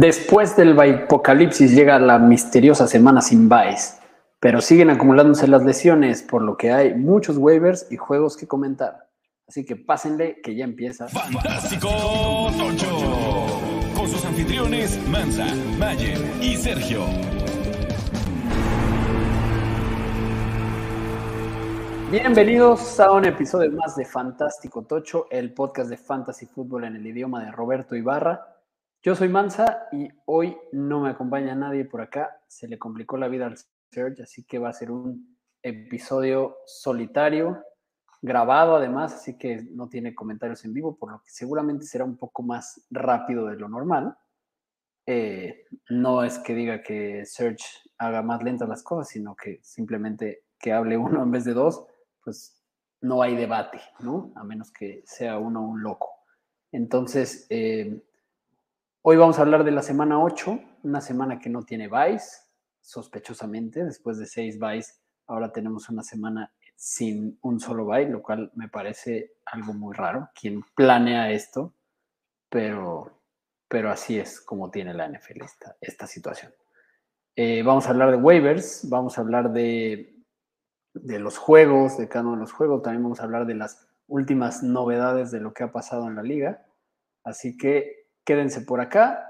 Después del apocalipsis llega la misteriosa semana sin buys, pero siguen acumulándose las lesiones, por lo que hay muchos waivers y juegos que comentar. Así que pásenle que ya empieza. Fantástico Tocho. Con sus anfitriones Mansa, Mayer y Sergio. Bienvenidos a un episodio más de Fantástico Tocho, el podcast de fantasy fútbol en el idioma de Roberto Ibarra. Yo soy Mansa y hoy no me acompaña nadie por acá. Se le complicó la vida al Serge, así que va a ser un episodio solitario, grabado además, así que no tiene comentarios en vivo, por lo que seguramente será un poco más rápido de lo normal. Eh, no es que diga que Serge haga más lentas las cosas, sino que simplemente que hable uno en vez de dos, pues no hay debate, ¿no? A menos que sea uno un loco. Entonces, eh, Hoy vamos a hablar de la semana 8, una semana que no tiene buys, sospechosamente, después de seis buys, ahora tenemos una semana sin un solo buy, lo cual me parece algo muy raro. Quien planea esto, pero, pero así es como tiene la NFL esta, situación. Eh, vamos a hablar de waivers, vamos a hablar de, de los juegos, de cada uno de los juegos, también vamos a hablar de las últimas novedades de lo que ha pasado en la liga. Así que quédense por acá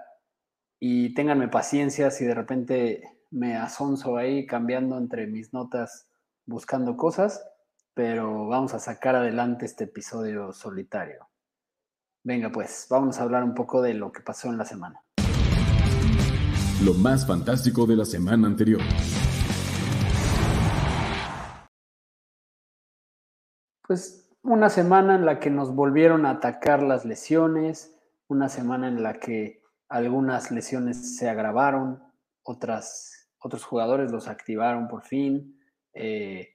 y ténganme paciencia si de repente me asonzo ahí cambiando entre mis notas, buscando cosas, pero vamos a sacar adelante este episodio solitario. Venga pues, vamos a hablar un poco de lo que pasó en la semana. Lo más fantástico de la semana anterior. Pues una semana en la que nos volvieron a atacar las lesiones, una semana en la que algunas lesiones se agravaron, otras, otros jugadores los activaron por fin. Eh,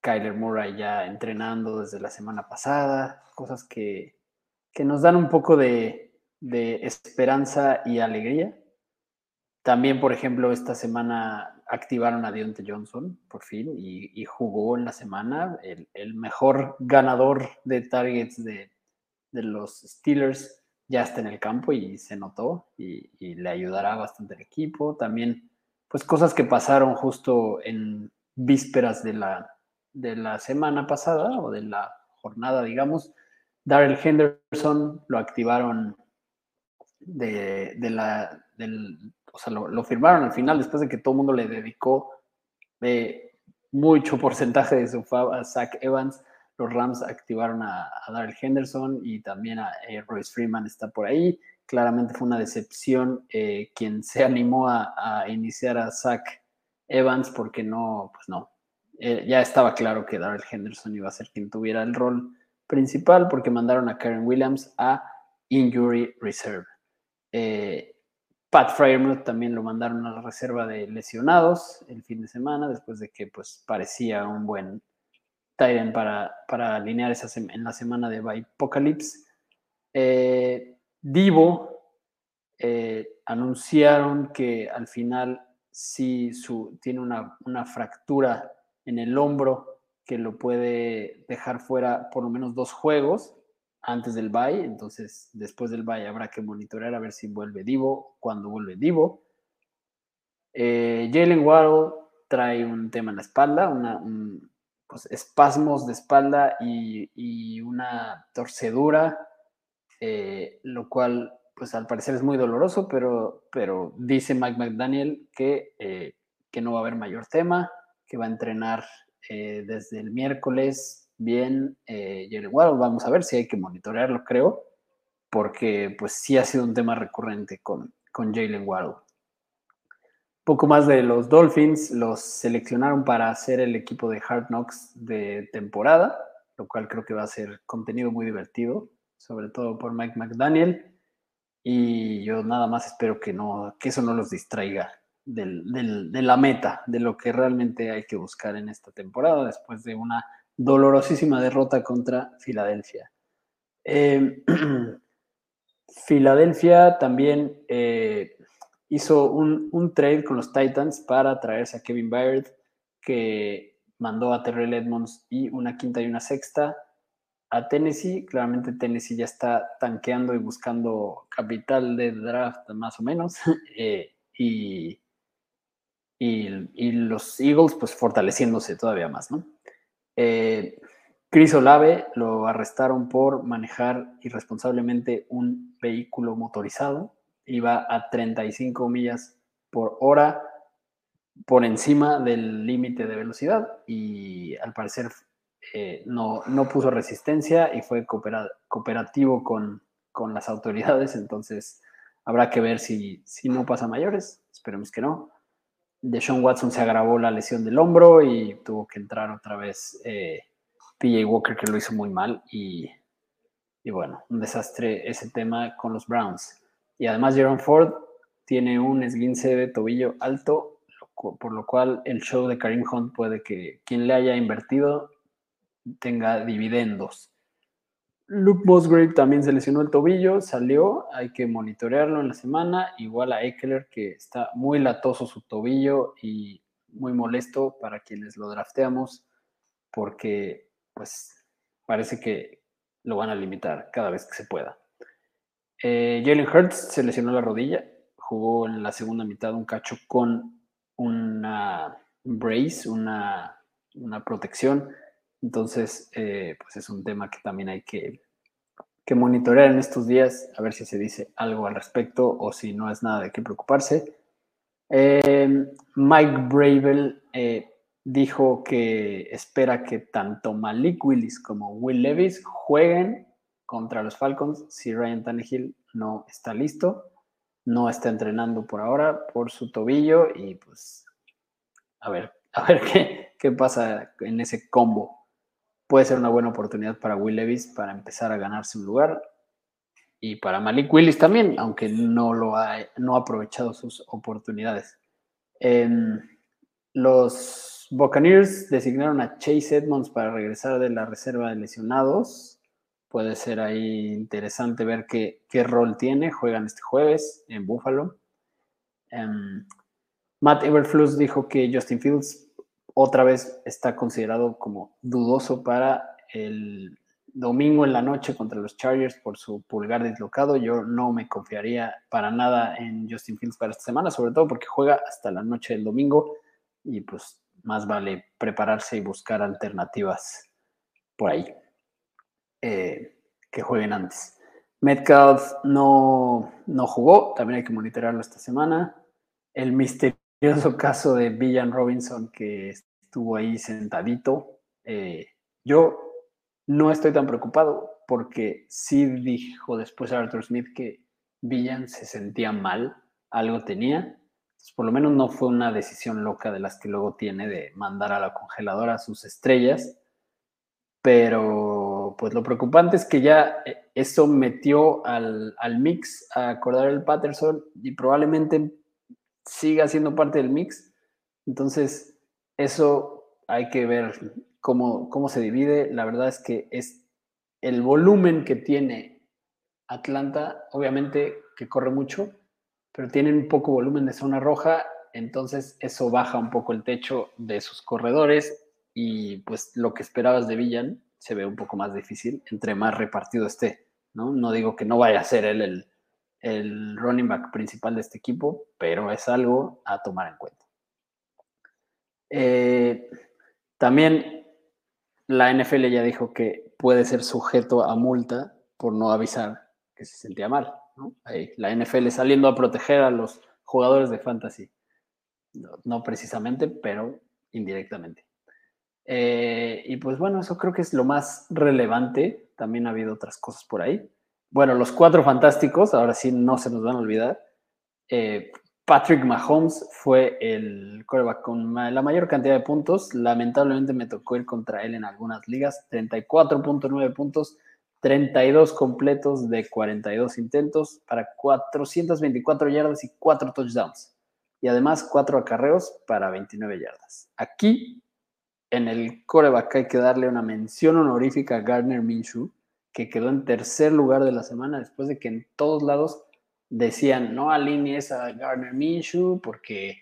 Kyler Murray ya entrenando desde la semana pasada, cosas que, nos dan un poco de, esperanza y alegría. También, por ejemplo, esta semana activaron a Deontay Johnson, por fin, y, jugó en la semana el, mejor ganador de targets de, de los Steelers ya está en el campo y se notó y, le ayudará bastante al equipo. También, pues cosas que pasaron justo en vísperas de la, de la semana pasada o de la jornada, digamos. Darrell Henderson lo activaron de, la, del, o sea, lo, firmaron al final después de que todo el mundo le dedicó de mucho porcentaje de su fab a Zach Evans los Rams activaron a, a Henderson y también a eh, Royce Freeman está por ahí. Claramente fue una decepción eh, quien se animó a, iniciar a Zach Evans porque no, pues no, eh, ya estaba claro que Darrell Henderson iba a ser quien tuviera el rol principal porque mandaron a Karen Williams a Injury Reserve. Pat Fryermuth también lo mandaron a la reserva de lesionados el fin de semana después de que pues parecía un buen Para alinear esa en la semana de Apocalypse. Eh, Divo eh, anunciaron que al final sí su, tiene una, una, fractura en el hombro que lo puede dejar fuera por lo menos dos juegos antes del bye. Entonces, después del bye habrá que monitorear a ver si vuelve Divo, cuando vuelve Divo. Eh, Jalen Waddle trae un tema en la espalda, una, pues, espasmos de espalda y, una torcedura, eh, lo cual pues al parecer es muy doloroso, pero, pero dice Mike McDaniel que, eh, que no va a haber mayor tema, que va a entrenar eh, desde el miércoles bien igual Vamos a ver si hay que monitorearlo, creo, porque pues sí ha sido un tema recurrente con, con Jalen Waddle poco más de los Dolphins, los seleccionaron para hacer el equipo de Hard Knocks de temporada, lo cual creo que va a ser contenido muy divertido, sobre todo por Mike McDaniel. Y yo nada más espero que, no, que eso no los distraiga de la meta, de lo que realmente hay que buscar en esta temporada después de una dolorosísima derrota contra Filadelfia. Eh, Filadelfia también eh, hizo un, trade con los Titans para traerse a Kevin Byard, que mandó a Terrell Edmonds y una quinta y una sexta. a Tennessee. Claramente Tennessee ya está tanqueando y buscando capital de draft más o menos. Eh, y, y, los Eagles pues fortaleciéndose todavía más, ¿no? Eh, Chris Olave lo arrestaron por manejar irresponsablemente un vehículo motorizado. Iba a 35 millas por hora por encima del límite de velocidad y al parecer eh, no, no, puso resistencia y fue cooperativo con, con, las autoridades. Entonces habrá que ver si, si no pasa mayores. Esperemos que no. Deshaun Watson se agravó la lesión del hombro y tuvo que entrar otra vez eh, PJ Walker, que lo hizo muy mal. Y, y, bueno, un desastre ese tema con los Browns. Y además, Jaron Ford tiene un esguince de tobillo alto, por lo cual el show de Karim Hunt puede que quien le haya invertido tenga dividendos. Luke Musgrave también se lesionó el tobillo, salió, hay que monitorearlo en la semana, igual a Eckler que está muy latoso su tobillo y muy molesto para quienes lo drafteamos porque pues parece que lo van a limitar cada vez que se pueda. Eh, Jalen Hurts se lesionó la rodilla, jugó en la segunda mitad un cacho con una brace, una, protección entonces, eh, pues es un tema que también hay que, monitorear en estos días, a ver si se dice algo al respecto o si no es nada de qué preocuparse. Em, Mike Bravel eh, dijo que espera que tanto Malik Willis como Will Levis jueguen contra los Falcons si Ryan Tannehill no está listo, no está entrenando por ahora por su tobillo y pues a ver, a ver qué, qué pasa en ese combo puede ser una buena oportunidad para Will Levis para empezar a ganarse un lugar y para Malik Willis también, aunque no lo ha, no ha aprovechado sus oportunidades. los Buccaneers designaron a Chase Edmonds para regresar de la reserva de lesionados. Puede ser ahí interesante ver qué, qué rol tiene. Juegan este jueves en Buffalo. Em, Matt Everflus dijo que Justin Fields otra vez está considerado como dudoso para el domingo en la noche contra los Chargers por su pulgar dislocado. Yo no me confiaría para nada en Justin Fields para esta semana, sobre todo porque juega hasta la noche del domingo y pues más vale prepararse y buscar alternativas por ahí eh, que jueguen antes. Metcalf no, no jugó, también hay que monitorearlo esta semana. El misterioso caso de Villan Robinson que estuvo ahí sentadito. Eh, yo no estoy tan preocupado porque sí dijo después Arthur Smith que Villan se sentía mal, algo tenía. por lo menos no fue una decisión loca de las que luego tiene de mandar a la congeladora sus estrellas. Pero pues lo preocupante es que ya eh, eso metió al, al mix a acordar el Patterson y probablemente siga siendo parte del mix. Entonces, eso hay que ver cómo, cómo se divide. La verdad es que es el volumen que tiene Atlanta, obviamente que corre mucho, pero tienen poco volumen de zona roja, entonces eso baja un poco el techo de sus corredores y pues lo que esperabas de Villan se ve un poco más difícil entre más repartido esté, ¿no? No digo que no vaya a ser él el, el running back principal de este equipo, pero es algo a tomar en cuenta. Eh, también la NFL ya dijo que puede ser sujeto a multa por no avisar que se sentía mal. la NFL saliendo a proteger a los jugadores de fantasy. No, precisamente, pero indirectamente. Eh, y pues bueno, eso creo que es lo más relevante. También ha habido otras cosas por ahí. Bueno, los cuatro fantásticos, ahora sí no se nos van a olvidar. Eh, Patrick Mahomes fue el coreback con la mayor cantidad de puntos. Lamentablemente me tocó ir contra él en algunas ligas. 34.9 puntos, 32 completos de 42 intentos para 424 yardas y 4 touchdowns. Y además 4 acarreos para 29 yardas. Aquí, en el coreback, hay que darle una mención honorífica a Gardner Minshew, que quedó en tercer lugar de la semana después de que en todos lados decían, no alinees a Gardner Minshew porque,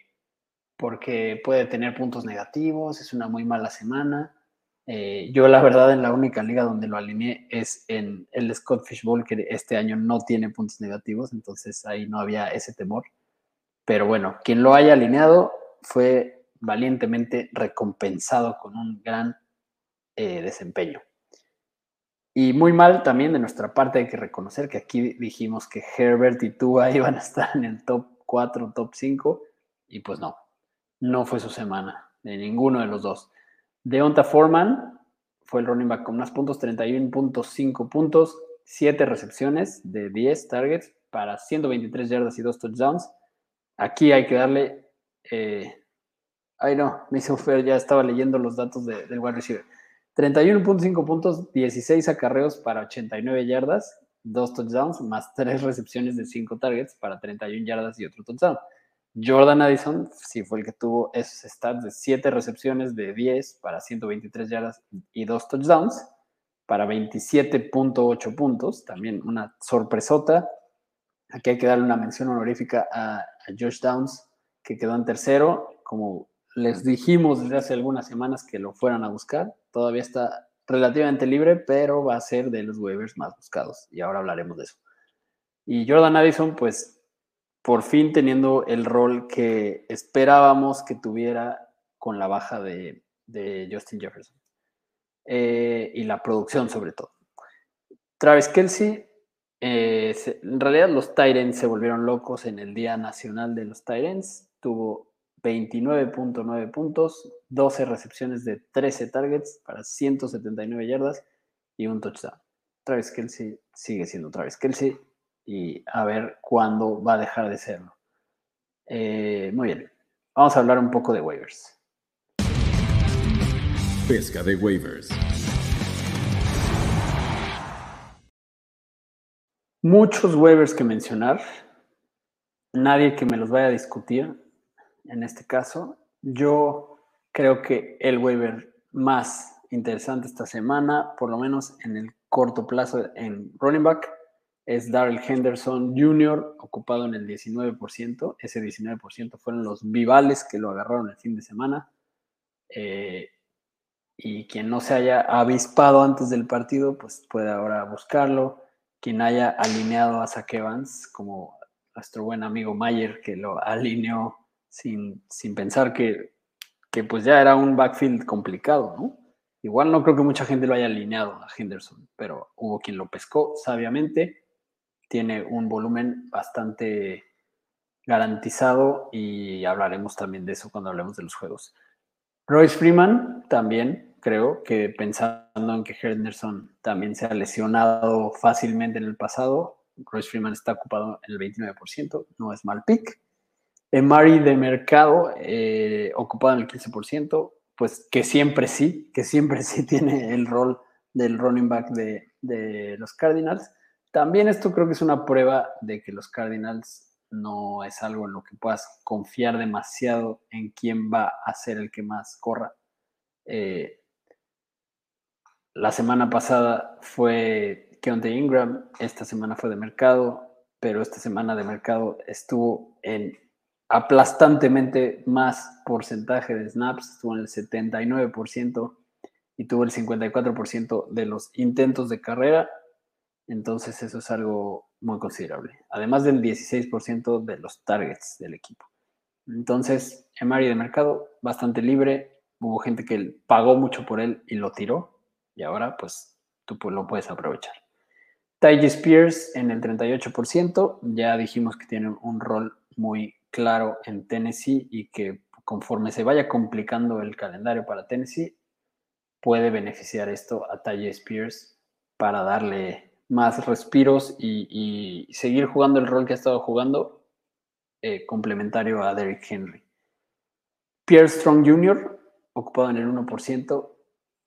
porque puede tener puntos negativos, es una muy mala semana. Eh, yo la verdad en la única liga donde lo alineé es en el Scott Fishbowl, que este año no tiene puntos negativos, entonces ahí no había ese temor. Pero bueno, quien lo haya alineado fue valientemente recompensado con un gran eh, desempeño. Y muy mal también de nuestra parte hay que reconocer que aquí dijimos que Herbert y Tua iban a estar en el top 4, top 5, y pues no, no fue su semana, de ninguno de los dos. Deonta Foreman fue el running back con más puntos, 31.5 puntos, 7 recepciones de 10 targets para 123 yardas y 2 touchdowns. Aquí hay que darle... Eh, ay no, me hizo feo, ya estaba leyendo los datos del wide receiver. 31.5 puntos, 16 acarreos para 89 yardas, 2 touchdowns, más 3 recepciones de 5 targets para 31 yardas y otro touchdown. Jordan Addison sí fue el que tuvo esos stats de 7 recepciones de 10 para 123 yardas y 2 touchdowns para 27.8 puntos. También una sorpresota. Aquí hay que darle una mención honorífica a, Josh Downs, que quedó en tercero. Como les dijimos desde hace algunas semanas que lo fueran a buscar. Todavía está relativamente libre, pero va a ser de los waivers más buscados. Y ahora hablaremos de eso. Y Jordan Addison, pues por fin teniendo el rol que esperábamos que tuviera con la baja de, Justin Jefferson. Eh, y la producción sobre todo. Travis Kelsey, eh, en realidad los Tyrants se volvieron locos en el Día Nacional de los Tyrants. Tuvo 29.9 puntos, 12 recepciones de 13 targets para 179 yardas y un touchdown. Travis Kelsey sigue siendo Travis Kelsey y a ver cuándo va a dejar de serlo. Eh, muy bien, vamos a hablar un poco de waivers. Pesca de waivers. Muchos waivers que mencionar, nadie que me los vaya a discutir en este caso. Yo creo que el waiver más interesante esta semana, por lo menos en el corto plazo en running back, es Darrell Henderson Jr., ocupado en el 19%. Ese 19% fueron los vivales que lo agarraron el fin de semana. Eh, y quien no se haya avispado antes del partido, pues puede ahora buscarlo. Quien haya alineado a Zach Evans, como nuestro buen amigo Mayer, que lo alineó sin, sin pensar que, que pues ya era un backfield complicado, ¿no? Igual no creo que mucha gente lo haya alineado a Henderson, pero hubo quien lo pescó sabiamente tiene un volumen bastante garantizado y hablaremos también de eso cuando hablemos de los juegos. Royce Freeman también creo que pensando en que Henderson también se ha lesionado fácilmente en el pasado, Royce Freeman está ocupado en el 29%, no es mal pick. Emari de mercado eh, ocupado en el 15%, pues que siempre sí, que siempre sí tiene el rol del running back de, de los Cardinals. También esto creo que es una prueba de que los Cardinals no es algo en lo que puedas confiar demasiado en quién va a ser el que más corra. Eh, la semana pasada fue Keontae Ingram, esta semana fue de mercado, pero esta semana de mercado estuvo en aplastantemente más porcentaje de snaps, estuvo en el 79% y tuvo el 54% de los intentos de carrera entonces eso es algo muy considerable. Además del 16% de los targets del equipo. Entonces, Emari de mercado, bastante libre. Hubo gente que pagó mucho por él y lo tiró. Y ahora, pues, tú lo puedes aprovechar. Ty Spears en el 38%. Ya dijimos que tiene un rol muy claro en Tennessee y que conforme se vaya complicando el calendario para Tennessee, puede beneficiar esto a Ty Spears para darle más respiros y, seguir jugando el rol que ha estado jugando, eh, complementario a Derrick Henry. Pierre Strong Jr., ocupado en el 1%,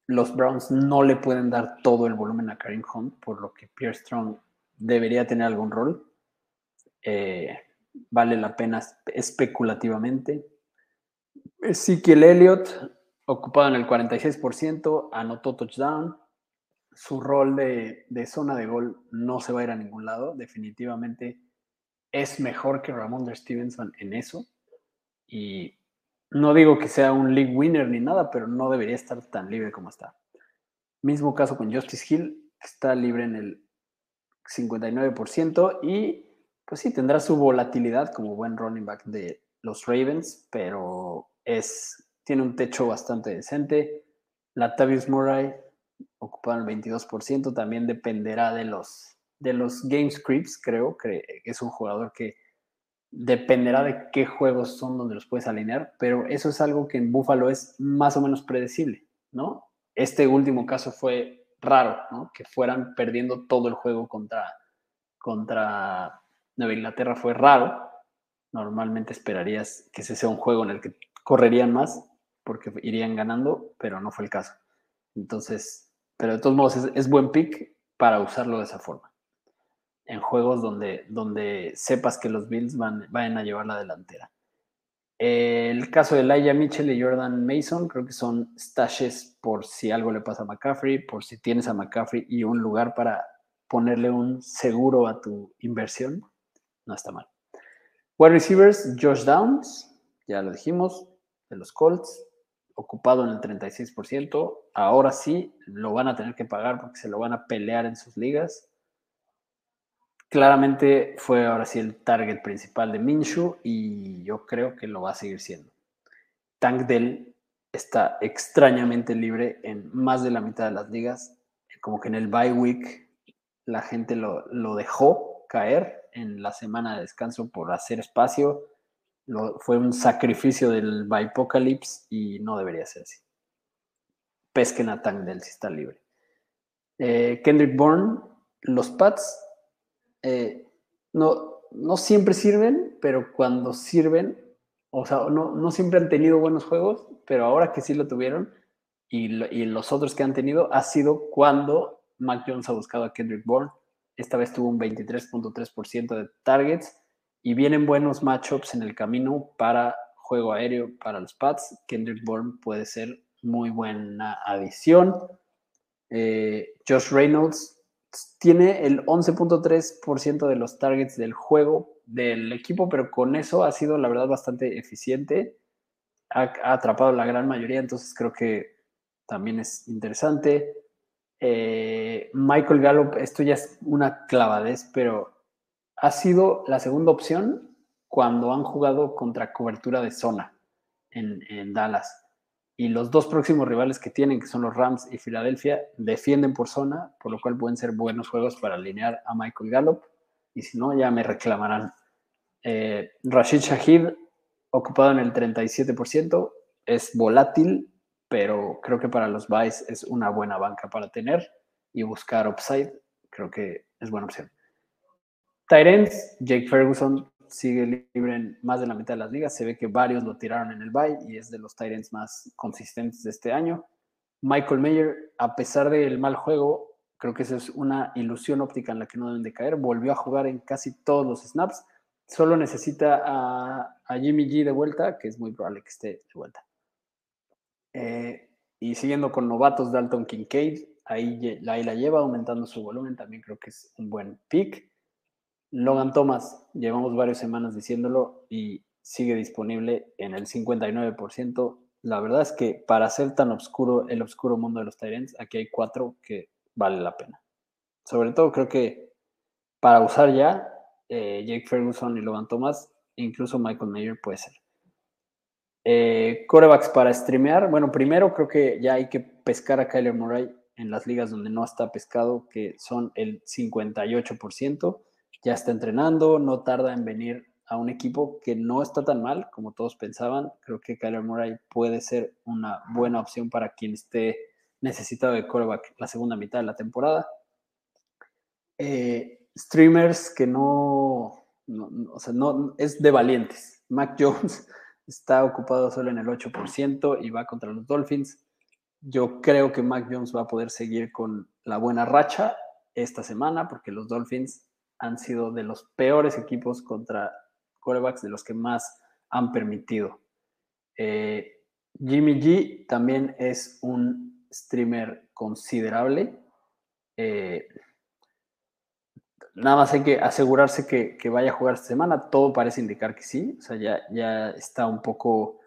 los Browns no le pueden dar todo el volumen a Karim Hunt, por lo que Pierre Strong debería tener algún rol. Eh, vale la pena especulativamente. Ezekiel Elliott, ocupado en el 46%, anotó touchdown su rol de, zona de gol no se va a ir a ningún lado. Definitivamente es mejor que Ramon Stevenson en eso. Y no digo que sea un league winner ni nada, pero no debería estar tan libre como está. Mismo caso con Justice Hill, está libre en el 59% y pues sí, tendrá su volatilidad como buen running back de los Ravens, pero es, tiene un techo bastante decente. Latavius Murray, ocupado el 22%, también dependerá de los, de los game scripts, creo que es un jugador que dependerá de qué juegos son donde los puedes alinear, pero eso es algo que en Buffalo es más o menos predecible, ¿no? Este último caso fue raro, ¿no? Que fueran perdiendo todo el juego contra, contra Nueva Inglaterra fue raro. Normalmente esperarías que ese sea un juego en el que correrían más porque irían ganando, pero no fue el caso. Entonces, pero de todos modos es buen pick para usarlo de esa forma en juegos donde, donde sepas que los Bills van, van a llevar la delantera. El caso de Laia Mitchell y Jordan Mason creo que son stashes por si algo le pasa a McCaffrey, por si tienes a McCaffrey y un lugar para ponerle un seguro a tu inversión. No está mal. Wide receivers, Josh Downs, ya lo dijimos, de los Colts, ocupado en el 36%. Ahora sí, lo van a tener que pagar porque se lo van a pelear en sus ligas claramente fue ahora sí el target principal de Minshu y yo creo que lo va a seguir siendo. Tank Dell está extrañamente libre en más de la mitad de las ligas, como que en el bye week la gente lo, dejó caer en la semana de descanso por hacer espacio. fue un sacrificio del Apocalypse y no debería ser así. Pesquen a Tank Dell si está libre. Eh, Kendrick Bourne, los Pats eh, no, no siempre sirven, pero cuando sirven, o sea, no, no siempre han tenido buenos juegos, pero ahora que sí lo tuvieron y, los otros que han tenido ha sido cuando Mac Jones ha buscado a Kendrick Bourne. Esta vez tuvo un 23.3% de targets y vienen buenos matchups en el camino para juego aéreo para los Pats. Kendrick Bourne puede ser muy buena adición. Eh, Josh Reynolds tiene el 11.3% de los targets del juego del equipo, pero con eso ha sido, la verdad, bastante eficiente. Ha, atrapado la gran mayoría, entonces creo que también es interesante. Eh, Michael Gallup, esto ya es una clavadez, pero ha sido la segunda opción cuando han jugado contra cobertura de zona en Dallas y los dos próximos rivales que tienen, que son los Rams y Filadelfia, defienden por zona, por lo cual pueden ser buenos juegos para alinear a Michael Gallup, y si no, ya me reclamarán. Eh, Rashid Shahid, ocupado en el 37%, es volátil, pero creo que para los buys es una buena banca para tener y buscar upside, creo que es buena opción. Tyrants, Jake Ferguson, sigue libre en más de la mitad de las ligas. Se ve que varios lo tiraron en el bye y es de los Tyrants más consistentes de este año. Michael Mayer, a pesar del mal juego, creo que esa es una ilusión óptica en la que no deben de caer. Volvió a jugar en casi todos los snaps. Solo necesita a, Jimmy G de vuelta, que es muy probable que esté de vuelta. Eh, y siguiendo con novatos, Dalton Kincaid, ahí, ahí la lleva aumentando su volumen. También creo que es un buen pick. Logan Thomas, llevamos varias semanas diciéndolo y sigue disponible en el 59%. La verdad es que para ser tan oscuro el oscuro mundo de los Tyrants, aquí hay cuatro que vale la pena. Sobre todo creo que para usar ya eh, Jake Ferguson y Logan Thomas, incluso Michael Mayer puede ser. Eh, corebacks para streamear. Bueno, primero creo que ya hay que pescar a Kyler Murray en las ligas donde no está pescado, que son el 58% ya está entrenando, no tarda en venir a un equipo que no está tan mal como todos pensaban. Creo que Kyler Murray puede ser una buena opción para quien esté necesitado de quarterback la segunda mitad de la temporada. Eh, streamers que no, o sea, no, es de valientes. Mac Jones está ocupado solo en el 8% y va contra los Dolphins. Yo creo que Mac Jones va a poder seguir con la buena racha esta semana porque los Dolphins han sido de los peores equipos contra quarterbacks de los que más han permitido. Eh, Jimmy G también es un streamer considerable. Eh, nada más hay que asegurarse que, vaya a jugar esta semana. Todo parece indicar que sí. O sea, ya, ya está un poco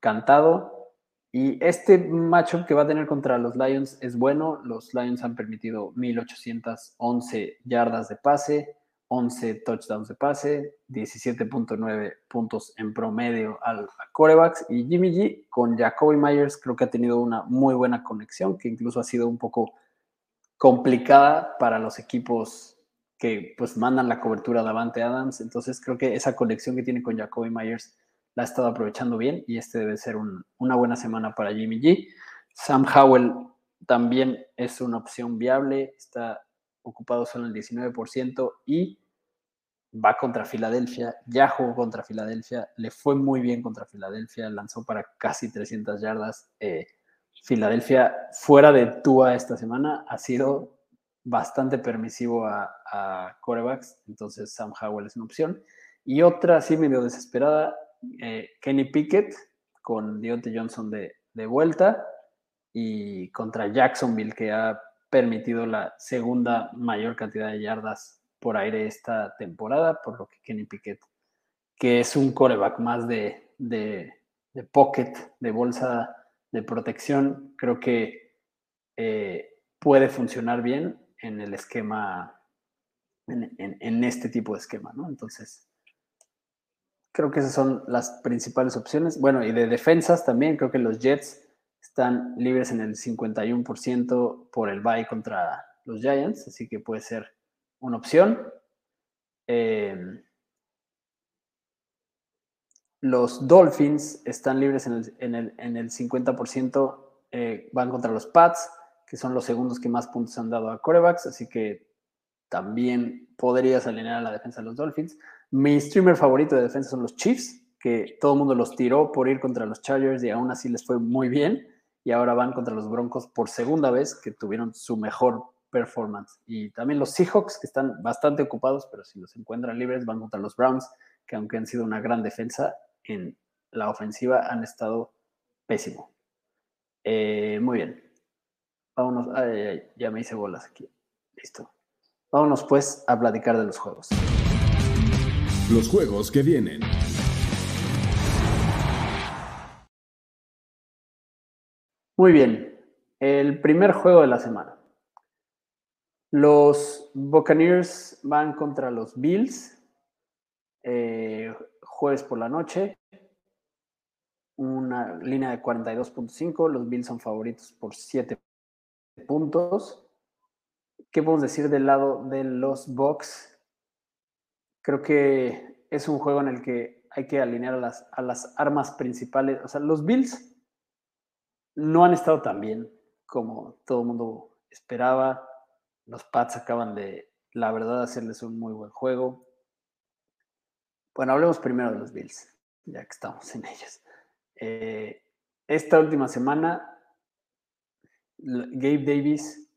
cantado. Y este matchup que va a tener contra los Lions es bueno. Los Lions han permitido 1811 yardas de pase, 11 touchdowns de pase, 17.9 puntos en promedio al corebacks. Y Jimmy G con Jacoby Myers creo que ha tenido una muy buena conexión, que incluso ha sido un poco complicada para los equipos que pues mandan la cobertura de Avante Adams. Entonces creo que esa conexión que tiene con Jacoby Myers la ha estado aprovechando bien y este debe ser una buena semana para Jimmy G. Sam Howell también es una opción viable, está ocupado solo el 19% y va contra Filadelfia, ya jugó contra Filadelfia, le fue muy bien contra Filadelfia, lanzó para casi 300 yardas. Eh, Filadelfia, fuera de Tua esta semana, ha sido bastante permisivo a, a corebacks, entonces Sam Howell es una opción. Y otra así medio desesperada, eh, Kenny Pickett con Deontay Johnson de, de vuelta y contra Jacksonville, que ha permitido la segunda mayor cantidad de yardas por aire esta temporada, por lo que Kenny Pickett, que es un coreback más de, de, pocket, de bolsa de protección, creo que eh, puede funcionar bien en el esquema, en, este tipo de esquema, ¿no? Entonces, creo que esas son las principales opciones. Bueno, y de defensas también, creo que los Jets están libres en el 51% por el bye contra los Giants, así que puede ser una opción. Em, los Dolphins están libres en el, en el, 50%, eh, van contra los Pats, que son los segundos que más puntos han dado a corebacks, así que también podrías alinear a la defensa de los Dolphins. Mi streamer favorito de defensa son los Chiefs, que todo el mundo los tiró por ir contra los Chargers y aún así les fue muy bien. Y ahora van contra los Broncos por segunda vez, que tuvieron su mejor performance. Y también los Seahawks, que están bastante ocupados, pero si los encuentran libres, van contra los Browns, que aunque han sido una gran defensa, en la ofensiva han estado pésimo. Eh, muy bien. Vámonos. ya me hice bolas aquí. Listo. Vámonos pues a platicar de los juegos. Los juegos que vienen. Muy bien. El primer juego de la semana. Los Buccaneers van contra los Bills. Eh, jueves por la noche. Una línea de 42.5. Los Bills son favoritos por 7 puntos. ¿Qué podemos decir del lado de los Bucks? Creo que es un juego en el que hay que alinear a las, a las armas principales. O sea, los Bills no han estado tan bien como todo el mundo esperaba. Los Pats acaban de, la verdad, hacerles un muy buen juego. Bueno, hablemos primero de los Bills, ya que estamos en ellos. Eh, esta última semana, Gabe Davis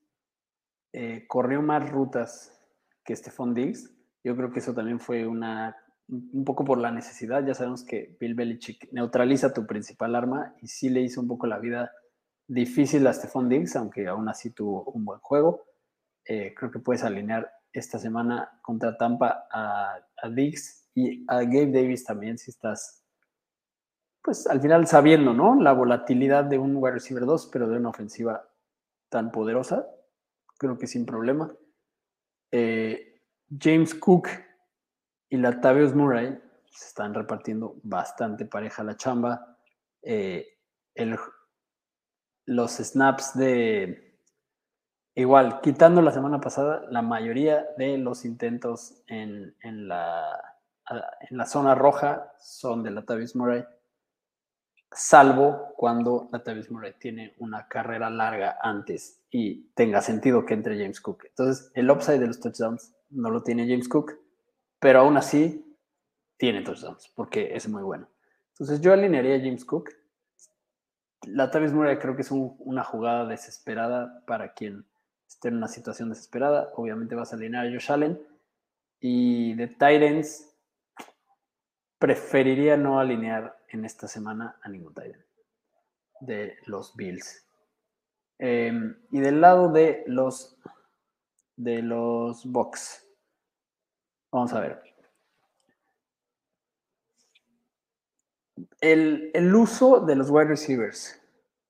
eh, corrió más rutas que Stephon Diggs. Yo creo que eso también fue una, un poco por la necesidad. Ya sabemos que Bill Belichick neutraliza tu principal arma y sí le hizo un poco la vida difícil a Stephon Diggs, aunque aún así tuvo un buen juego. Eh, creo que puedes alinear esta semana contra Tampa a, a Diggs y a Gabe Davis también si estás, pues al final sabiendo, ¿no? La volatilidad de un wide receiver 2, pero de una ofensiva tan poderosa creo que sin problema. Eh, James Cook y Latavius Murray se están repartiendo bastante pareja la chamba. Eh, los snaps de... Igual, quitando la semana pasada, la mayoría de los intentos en, la, en la zona roja son de Latavius Murray salvo cuando Latavius Murray tiene una carrera larga antes y tenga sentido que entre James Cook. Entonces, el upside de los touchdowns no lo tiene James Cook, pero aún así tiene touchdowns porque es muy bueno. Entonces, yo alinearía a James Cook. Latavius Murray creo que es una jugada desesperada para quien esté en una situación desesperada. Obviamente vas a alinear a Josh Allen. Y de Titans, preferiría no alinear en esta semana a ningún Titan de los Bills. Em, y del lado de los de los Bucks. Vamos a ver. El, el, uso de los wide receivers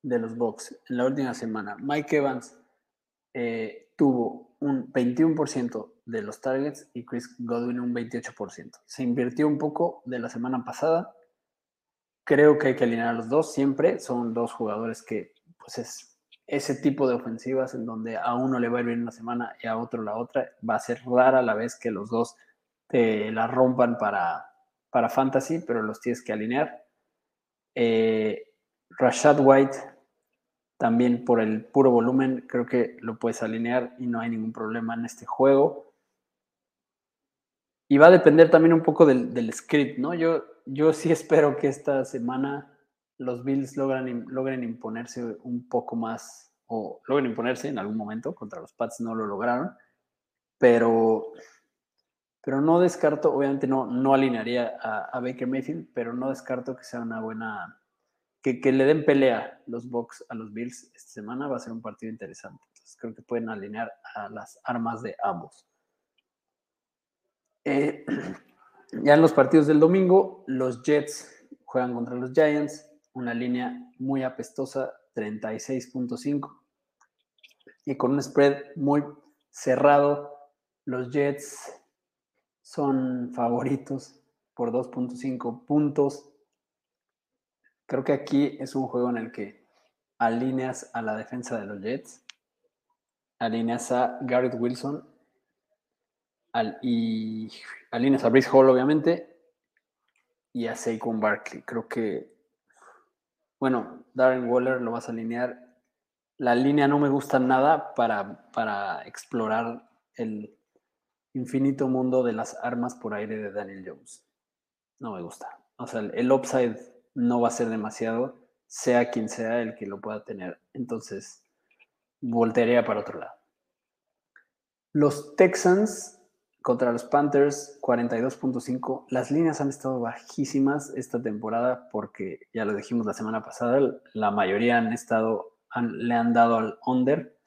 de los Bucks en la última semana. Mike Evans eh, tuvo un 21% de los targets y Chris Godwin un 28%. Se invirtió un poco de la semana pasada. Creo que hay que alinear a los dos siempre. Son dos jugadores que, pues es ese tipo de ofensivas en donde a uno le va a ir bien una semana y a otro la otra. Va a ser rara la vez que los dos te la rompan para, para fantasy, pero los tienes que alinear. Eh, Rashad White, también por el puro volumen, creo que lo puedes alinear y no hay ningún problema en este juego. Y va a depender también un poco del, script, ¿no? Yo, yo sí espero que esta semana los Bills logran, logren imponerse un poco más, o logren imponerse en algún momento, contra los Pats no lo lograron, pero, pero no descarto, obviamente no, no alinearía a, Baker Mayfield, pero no descarto que sea una buena que, le den pelea los Bucks a los Bills esta semana va a ser un partido interesante. Entonces creo que pueden alinear a las armas de ambos. Eh, ya en los partidos del domingo, los Jets juegan contra los Giants, una línea muy apestosa, 36.5. Y con un spread muy cerrado, los Jets son favoritos por 2.5 puntos. Creo que aquí es un juego en el que alineas a la defensa de los Jets, alineas a Garrett Wilson y alineas a Brice Hall, obviamente, y a Saquon Barkley. Creo que, bueno, Darren Waller lo vas a alinear. La línea no me gusta nada para, para explorar el infinito mundo de las armas por aire de Daniel Jones. No me gusta. O sea, el upside no va a ser demasiado, sea quien sea el que lo pueda tener. Entonces, voltearía para otro lado. Los Texans contra los Panthers, 42.5. Las líneas han estado bajísimas esta temporada porque, ya lo dijimos la semana pasada, la mayoría han estado, le han dado al under.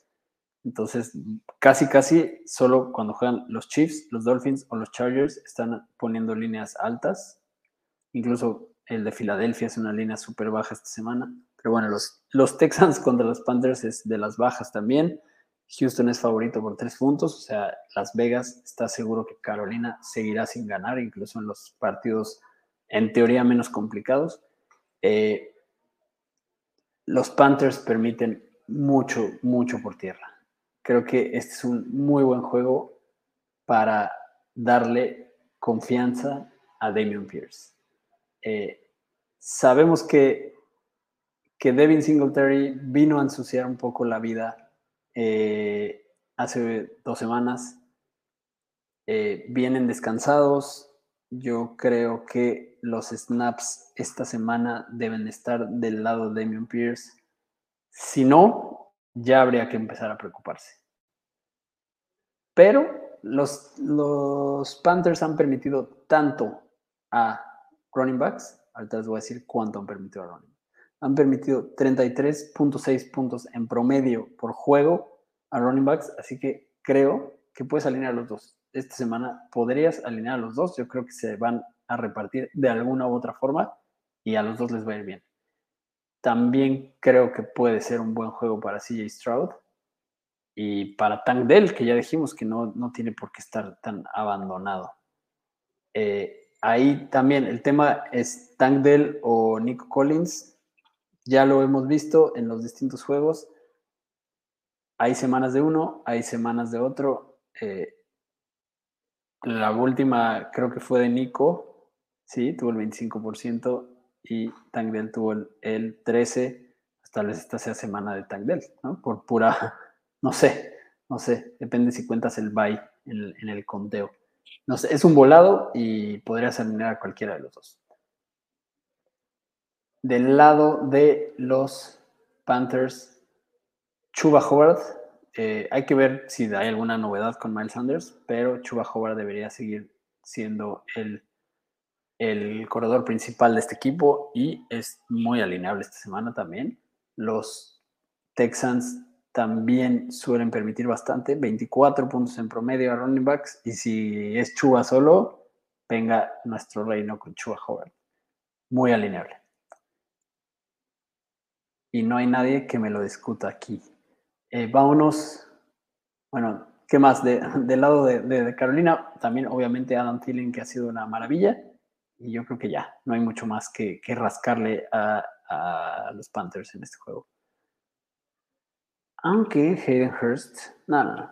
Entonces, casi, casi, solo cuando juegan los Chiefs, los Dolphins o los Chargers, están poniendo líneas altas. Incluso el de Filadelfia es una línea súper baja esta semana. Pero bueno, los, los Texans contra los Panthers es de las bajas también. Houston es favorito por tres puntos. O sea, Las Vegas está seguro que Carolina seguirá sin ganar, incluso en los partidos en teoría menos complicados. Eh, los Panthers permiten mucho, mucho por tierra. Creo que este es un muy buen juego para darle confianza a Damian Pierce. Eh, sabemos que, que Devin Singletary vino a ensuciar un poco la vida eh, hace dos semanas. Eh, vienen descansados. Yo creo que los snaps esta semana deben estar del lado de Damian Pierce. Si no, ya habría que empezar a preocuparse. Pero los, los Panthers han permitido tanto a running backs, ahorita les voy a decir cuánto han permitido a running. Han permitido 33.6 puntos en promedio por juego a running backs, así que creo que puedes alinear los dos. Esta semana podrías alinear a los dos, yo creo que se van a repartir de alguna u otra forma y a los dos les va a ir bien. También creo que puede ser un buen juego para CJ Stroud y para Tank Dell, que ya dijimos que no, no tiene por qué estar tan abandonado. Eh, ahí también el tema es Tank Dell o Nico Collins. Ya lo hemos visto en los distintos juegos. Hay semanas de uno, hay semanas de otro. Eh, la última creo que fue de Nico, sí, tuvo el 25% y Tank Dell tuvo el, 13%. Tal vez esta sea semana de Tank Dell, ¿no? Por pura, no sé, no sé, depende si cuentas el buy en el conteo. No sé, es un volado y podrías eliminar a cualquiera de los dos. Del lado de los Panthers, Chuba Howard. Eh, hay que ver si hay alguna novedad con Miles Sanders, pero Chuba Howard debería seguir siendo el, el corredor principal de este equipo y es muy alineable esta semana también. Los Texans también suelen permitir bastante, 24 puntos en promedio a running backs, y si es Chuba solo, venga nuestro reino con Chuba Howard. Muy alineable. Y no hay nadie que me lo discuta aquí. Eh, vámonos, bueno, ¿qué más? De, del lado de, Carolina, también obviamente Adam Thielen, que ha sido una maravilla, y yo creo que ya, no hay mucho más que, rascarle a, los Panthers en este juego. Aunque Hayden Hurst, no, no, no,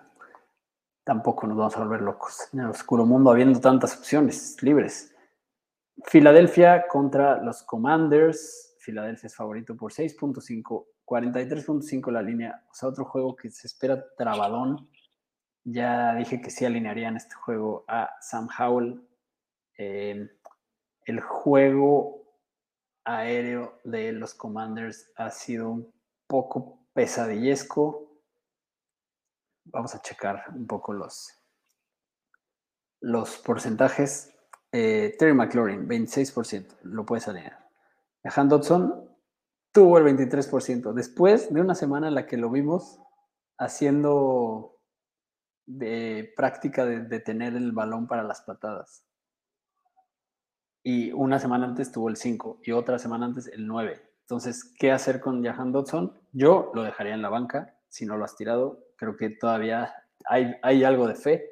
tampoco nos vamos a volver locos en el oscuro mundo habiendo tantas opciones libres. Filadelfia contra los Commanders. Filadelfia es favorito por 6.5, 43.5 la línea. O sea, otro juego que se espera trabadón. Ya dije que sí alinearía en este juego a Sam Howell. Eh, el juego aéreo de los Commanders ha sido un poco pesadillesco. Vamos a checar un poco los, los porcentajes. Eh, Terry McLaurin, 26%, lo puedes alinear. Jahan Dodson tuvo el 23%. Después de una semana en la que lo vimos haciendo de práctica de, de tener el balón para las patadas. Y una semana antes tuvo el 5 y otra semana antes el 9. Entonces, ¿qué hacer con Jahan Dodson? Yo lo dejaría en la banca si no lo has tirado. Creo que todavía hay, hay algo de fe,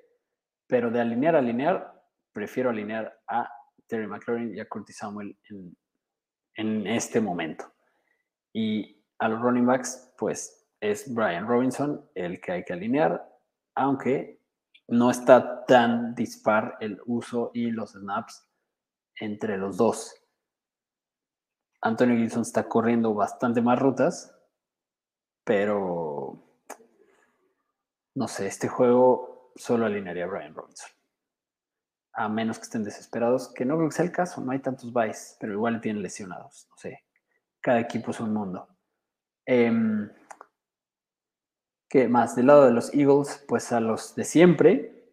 pero de alinear a alinear, prefiero alinear a Terry McLaurin y a Curtis Samuel en, en este momento. Y a los running backs, pues es Brian Robinson el que hay que alinear, aunque no está tan dispar el uso y los snaps entre los dos. Antonio Gilson está corriendo bastante más rutas, pero no sé, este juego solo alinearía a Brian Robinson. A menos que estén desesperados, que no creo que sea el caso, no hay tantos buys, pero igual tienen lesionados, no sé. Cada equipo es un mundo. Em, ¿Qué más? Del lado de los Eagles, pues a los de siempre,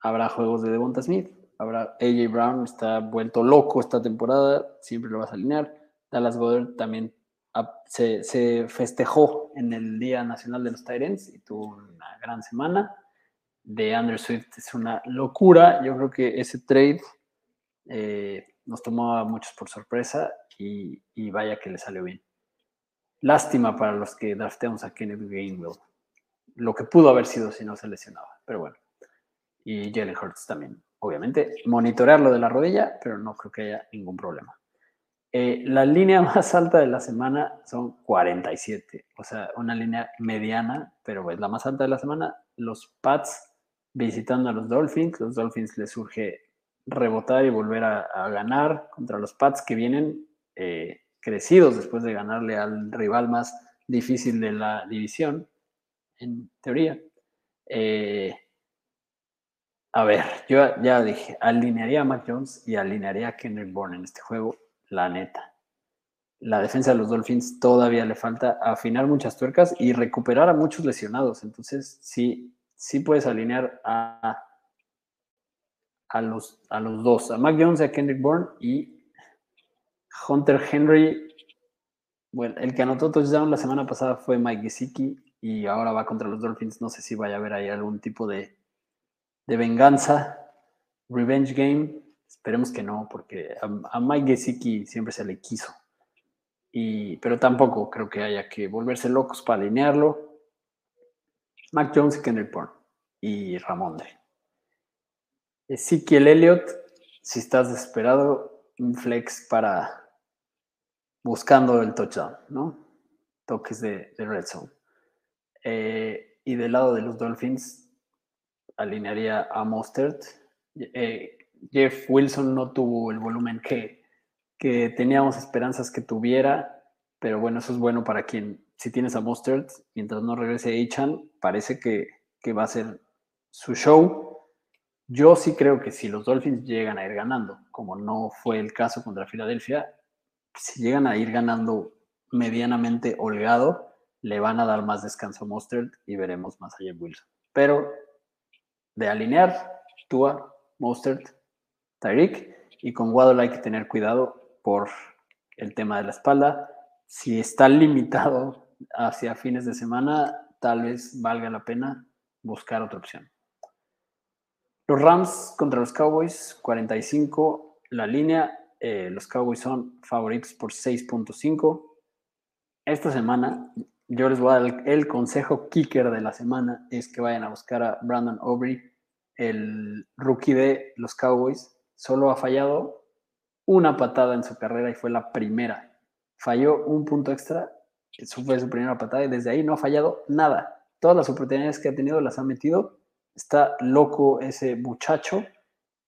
habrá juegos de Devonta Smith, habrá AJ Brown, está vuelto loco esta temporada, siempre lo vas a alinear. Dallas Goddard también se, festejó en el Día Nacional de los Tyrants y tuvo una gran semana. De Andrew Swift es una locura. Yo creo que ese trade eh, nos tomó a muchos por sorpresa y, vaya que le salió bien. Lástima para los que drafteamos a Kenneth Gainwell. Lo que pudo haber sido si no se lesionaba, pero bueno. Y Jalen Hurts también, obviamente. Monitorearlo de la rodilla, pero no creo que haya ningún problema. Eh, la línea más alta de la semana son 47, o sea, una línea mediana, pero es la más alta de la semana. Los Pats visitando a los Dolphins, los Dolphins les surge rebotar y volver a, ganar contra los Pats que vienen eh, crecidos después de ganarle al rival más difícil de la división, en teoría. Eh, a ver, yo ya dije, alinearía a Mac Jones y alinearía a Kendrick Bourne en este juego la neta. La defensa de los Dolphins todavía le falta afinar muchas tuercas y recuperar a muchos lesionados. Entonces, sí, sí puedes alinear a, a, los, a los dos, a Mac Jones a Kendrick Bourne y Hunter Henry. Bueno, el que anotó touchdown la semana pasada fue Mike Gesicki y ahora va contra los Dolphins. No sé si vaya a haber ahí algún tipo de, de venganza, revenge game Esperemos que no, porque a, Mike Gesicki siempre se le quiso. Y, pero tampoco creo que haya que volverse locos para alinearlo. Mac Jones y Kendrick Bourne y Ramondre. Ezekiel Elliott, si estás desesperado, un flex para buscando el touchdown, ¿no? Toques de, red zone. Eh, y del lado de los Dolphins, alinearía a Mostert. Eh, Jeff Wilson no tuvo el volumen que, que teníamos esperanzas que tuviera, pero bueno, eso es bueno para quien, si tienes a Mustard, mientras no regrese Achan, parece que, que va a ser su show. Yo sí creo que si los Dolphins llegan a ir ganando, como no fue el caso contra Filadelfia, si llegan a ir ganando medianamente holgado, le van a dar más descanso a Mustard y veremos más a Jeff Wilson. Pero de alinear, Tua, Mustard, Tyreek. Y con Waddle hay que tener cuidado por el tema de la espalda. Si está limitado hacia fines de semana, tal vez valga la pena buscar otra opción. Los Rams contra los Cowboys, 45 la línea. Eh, los Cowboys son favoritos por 6.5. esta semana, yo les voy a dar el, consejo kicker de la semana, es que vayan a buscar a Brandon Aubrey, el rookie de los Cowboys. Solo ha fallado una patada en su carrera y fue la primera. Falló un punto extra, eso fue su primera patada y desde ahí no ha fallado nada. Todas las oportunidades que ha tenido las ha metido. Está loco ese muchacho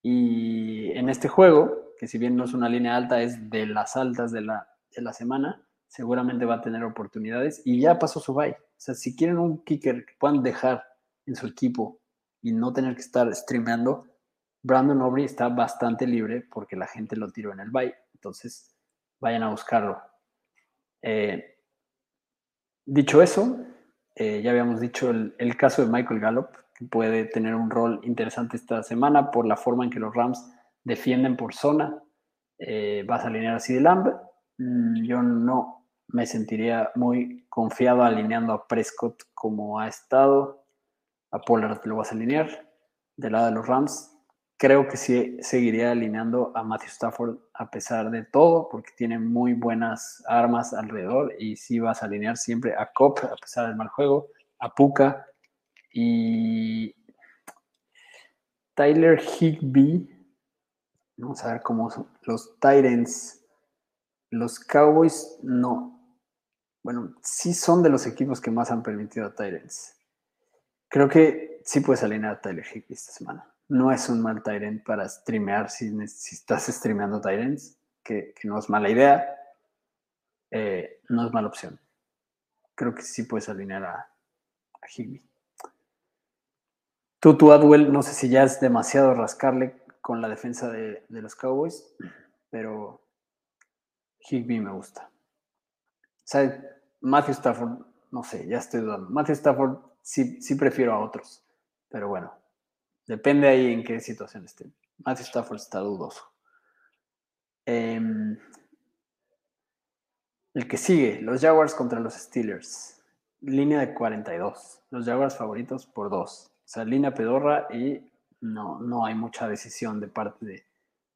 y en este juego, que si bien no es una línea alta, es de las altas de la, de la semana, seguramente va a tener oportunidades y ya pasó su bye. O sea, si quieren un kicker que puedan dejar en su equipo y no tener que estar streameando, Brandon Aubrey está bastante libre porque la gente lo tiró en el bye. Entonces, vayan a buscarlo. Eh, dicho eso, eh, ya habíamos dicho el, caso de Michael Gallup, que puede tener un rol interesante esta semana por la forma en que los Rams defienden por zona. Eh, vas a alinear así de Lamb. Mm, yo no me sentiría muy confiado alineando a Prescott como ha estado. A Pollard lo vas a alinear. Del lado de los Rams, creo que sí seguiría alineando a Matthew Stafford a pesar de todo, porque tiene muy buenas armas alrededor y sí vas a alinear siempre a Cop a pesar del mal juego, a Puka y Tyler Higby. Vamos a ver cómo son los Titans. Los Cowboys no. Bueno, sí son de los equipos que más han permitido a Titans. Creo que sí puedes alinear a Tyler Higby esta semana no es un mal Tyrant para streamear si, estás streameando Tyrants, que, que, no es mala idea, eh, no es mala opción. Creo que sí puedes alinear a, a Higby. Tú, tu Adwell, no sé si ya es demasiado rascarle con la defensa de, de los Cowboys, pero Higby me gusta. O Matthew Stafford, no sé, ya estoy dudando. Matthew Stafford sí, sí prefiero a otros, pero bueno, Depende ahí en qué situación esté. Matthew Stafford está dudoso. Eh, el que sigue, los Jaguars contra los Steelers. Línea de 42. Los Jaguars favoritos por dos. O sea, línea pedorra y no, no hay mucha decisión de parte de,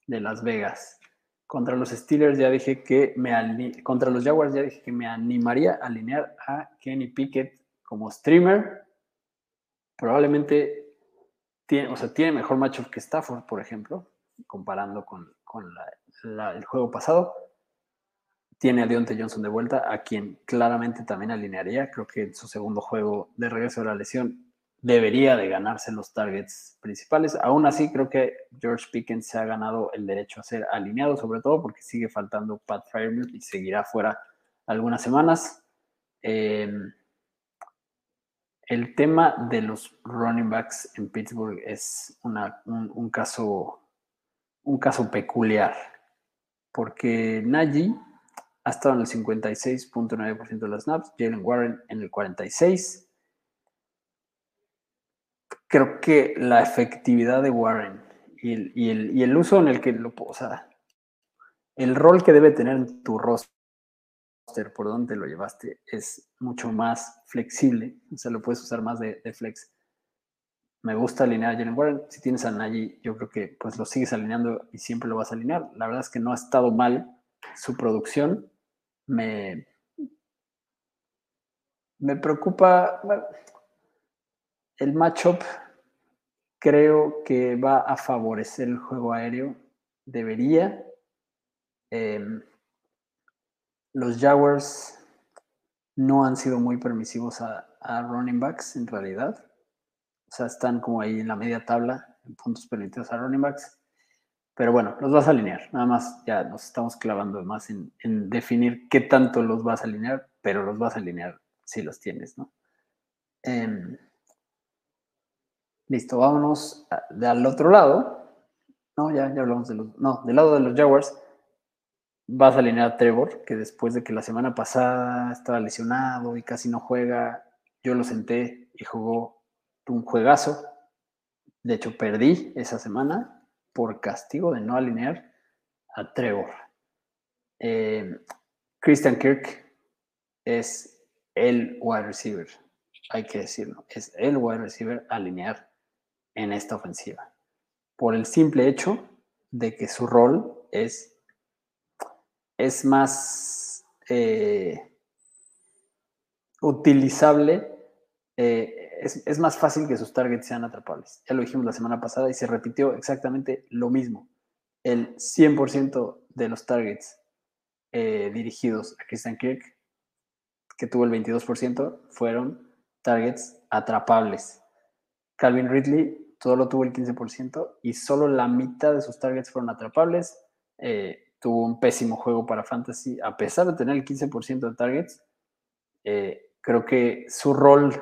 de Las Vegas. Contra los Steelers ya dije que me contra los Jaguars ya dije que me animaría a alinear a Kenny Pickett como streamer. Probablemente tiene, o sea, tiene mejor matchup que Stafford, por ejemplo, comparando con, con el juego pasado. Tiene a Deontay Johnson de vuelta, a quien claramente también alinearía. Creo que en su segundo juego de regreso de la lesión debería de ganarse los targets principales. Aún así, creo que George Pickens se ha ganado el derecho a ser alineado, sobre todo porque sigue faltando Pat Fairmouth y seguirá fuera algunas semanas. Eh, el tema de los running backs en Pittsburgh es un, caso, un caso peculiar, porque Najee ha estado en el 56.9% de las snaps, Jalen Warren en el 46%. Creo que la efectividad de Warren y el, y el, y el uso en el que lo, o sea, el rol que debe tener en tu roster por donde lo llevaste es mucho más flexible, o sea, lo puedes usar más de, flex. Me gusta alinear a Jalen Warren. Si tienes a Najee, yo creo que pues lo sigues alineando y siempre lo vas a alinear. La verdad es que no ha estado mal su producción. Me, me preocupa bueno, el matchup. Creo que va a favorecer el juego aéreo. Debería. Eh, los Jaguars no han sido muy permisivos a, running backs en realidad. O sea, están como ahí en la media tabla en puntos permitidos a running backs. Pero bueno, los vas a alinear. Nada más ya nos estamos clavando más en, definir qué tanto los vas a alinear, pero los vas a alinear si los tienes, ¿no? Eh, listo, vámonos al otro lado. No, ya, ya hablamos de los. No, del lado de los Jaguars vas a alinear a Trevor, que después de que la semana pasada estaba lesionado y casi no juega, yo lo senté y jugó un juegazo. De hecho, perdí esa semana por castigo de no alinear a Trevor. Eh, Christian Kirk es el wide receiver, hay que decirlo, es el wide receiver a alinear en esta ofensiva. Por el simple hecho de que su rol es es más, eh, utilizable, eh, es, es, más fácil que sus targets sean atrapables. Ya lo dijimos la semana pasada y se repitió exactamente lo mismo. El 100% de los targets eh, dirigidos a Christian Kirk, que tuvo el 22%, fueron targets atrapables. Calvin Ridley solo tuvo el 15% y solo la mitad de sus targets fueron atrapables. Tuvo un pésimo juego para Fantasy, a pesar de tener el 15% de targets. Eh, creo que su rol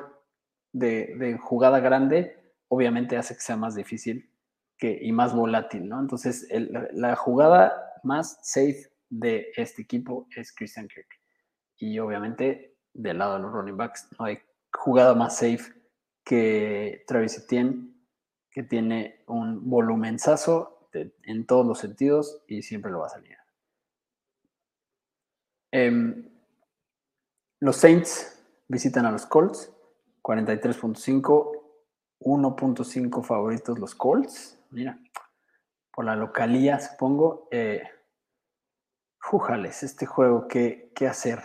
de, jugada grande obviamente hace que sea más difícil que, y más volátil, ¿no? Entonces, la jugada más safe de este equipo es Christian Kirk. Y obviamente, del lado de los running backs, no hay jugada más safe que Travis Etienne, que tiene un volumenzazo en todos los sentidos y siempre lo va a salir. Em, los Saints visitan a los Colts, 43.5, 1.5 favoritos los Colts. Mira, por la localía, supongo. Eh, Jújales, este juego, ¿qué, ¿qué hacer?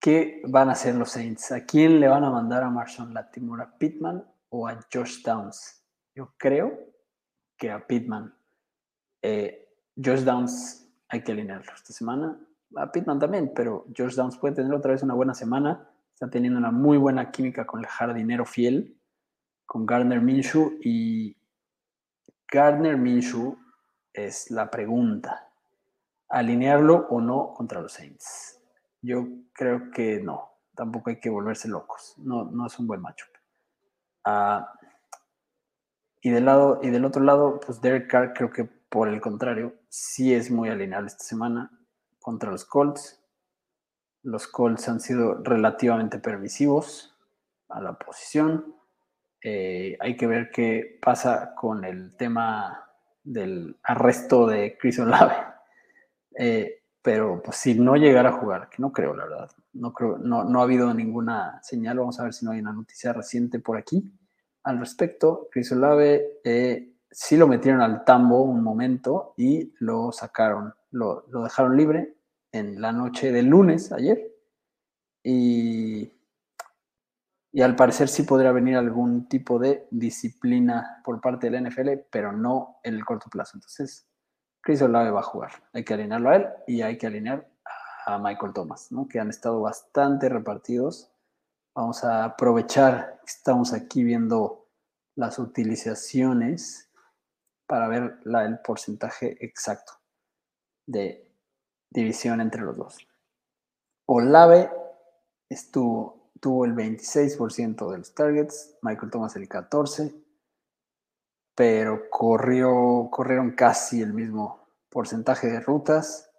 ¿Qué van a hacer los Saints? ¿A quién le van a mandar a Marshall Latimore? ¿A Pittman o a Josh Downs? Yo creo que a Pittman. Eh, Downs hay que alinearlo esta semana. A Pittman también, pero Josh Downs puede tener otra vez una buena semana. Está teniendo una muy buena química con el jardinero fiel, con Gardner Minshew. Y Gardner Minshew es la pregunta alinearlo o no contra los Saints. Yo creo que no, tampoco hay que volverse locos, no, no es un buen matchup. Ah, y, del lado, y del otro lado, pues Derek Carr creo que por el contrario, sí es muy alineable esta semana contra los Colts. Los Colts han sido relativamente permisivos a la posición. Eh, hay que ver qué pasa con el tema del arresto de Chris Olave eh, pero pues si no llegara a jugar, que no creo, la verdad, no creo, no, no ha habido ninguna señal, vamos a ver si no hay una noticia reciente por aquí al respecto. Chris Olave eh, sí lo metieron al tambo un momento y lo sacaron, lo, dejaron libre en la noche del lunes, ayer, y, y al parecer sí podría venir algún tipo de disciplina por parte del NFL, pero no en el corto plazo. Entonces, Chris Olave va a jugar. Hay que alinearlo a él y hay que alinear a Michael Thomas, ¿no? que han estado bastante repartidos. Vamos a aprovechar estamos aquí viendo las utilizaciones para ver el porcentaje exacto de división entre los dos. Olave tuvo el 26% de los targets, Michael Thomas el 14%, pero corrió, corrieron casi el mismo porcentaje de rutas.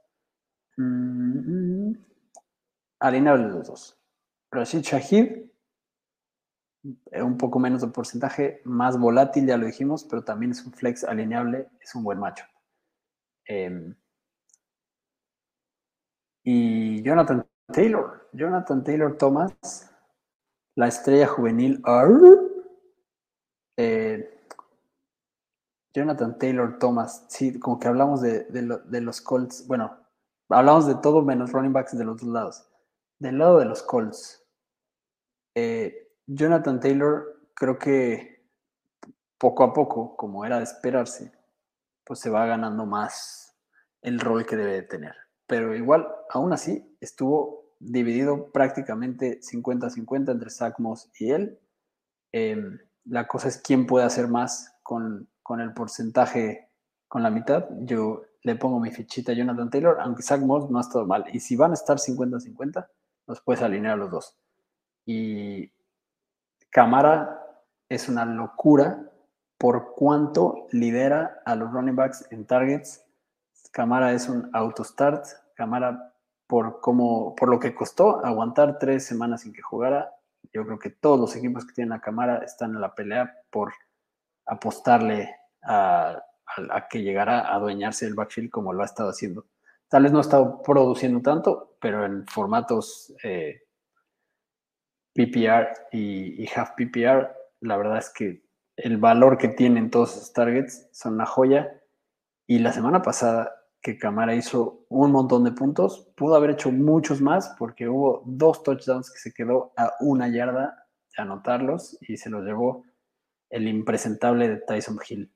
Mm, alineable los dos. Rashid Shahid, un poco menos de porcentaje, más volátil, ya lo dijimos, pero también es un flex alineable, es un buen macho. Em, y Jonathan Taylor, Jonathan Taylor Thomas, la estrella juvenil. Eh, Jonathan Taylor Thomas, sí, como que hablamos de, los Colts, bueno, hablamos de todo menos running backs de los dos lados. Del lado de los Colts, eh, Jonathan Taylor creo que poco a poco, como era de esperarse, pues se va ganando más el rol que debe de tener. Pero igual, aún así, estuvo dividido prácticamente 50-50 entre Zach Moss y él. Em, la cosa es quién puede hacer más con con el porcentaje con la mitad, yo le pongo mi fichita a Jonathan Taylor, aunque Zach Moss no ha estado mal. Y si van a estar 50-50, los puedes alinear a los dos. Y Camara es una locura por cuánto lidera a los running backs en targets. Camara es un auto start. Camara, por, como, por lo que costó aguantar tres semanas sin que jugara, yo creo que todos los equipos que tienen a Camara están en la pelea por apostarle a, que llegara a adueñarse del backfield como lo ha estado haciendo. Tal vez no ha estado produciendo tanto, pero en formatos eh, PPR y, half PPR, la verdad es que el valor que tienen todos esos targets son una joya. Y la semana pasada, que Camara hizo un montón de puntos. Pudo haber hecho muchos más porque hubo dos touchdowns que se quedó a una yarda de anotarlos y se los llevó el impresentable de Tyson Hill.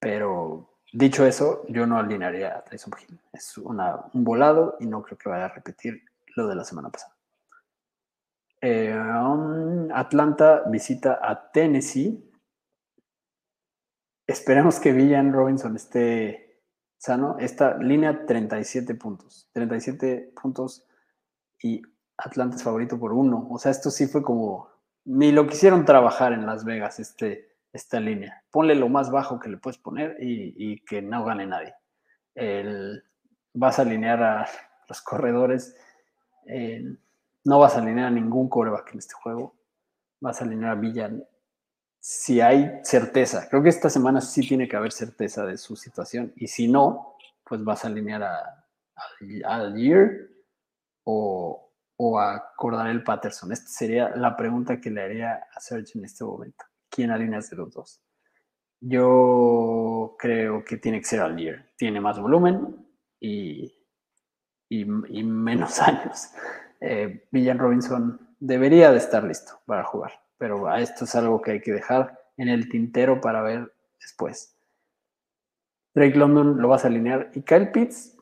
Pero dicho eso, yo no alinearía a Tyson Hill. Es una, un volado y no creo que vaya a repetir lo de la semana pasada. Eh, um, Atlanta visita a Tennessee. Esperemos que Villan Robinson esté sano. Esta línea 37 puntos. 37 puntos y Atlanta es favorito por uno. O sea, esto sí fue como. Ni lo quisieron trabajar en Las Vegas, este, esta línea. Ponle lo más bajo que le puedes poner y, que no gane nadie. vas a alinear a los corredores. no vas a alinear a ningún coreback en este juego. Vas a alinear a Villan. Si hay certeza, creo que esta semana sí tiene que haber certeza de su situación. Y si no, pues vas a alinear a, a, Year o, o a Cordarel Patterson. Esta sería la pregunta que le haría a Serge en este momento. ¿Quién alineas de los dos? Yo creo que tiene que ser Aldier. Tiene más volumen y, y, menos años. Eh, Villan Robinson debería de estar listo para jugar, pero a esto es algo que hay que dejar en el tintero para ver después. Drake London lo vas a alinear y Kyle Pitts,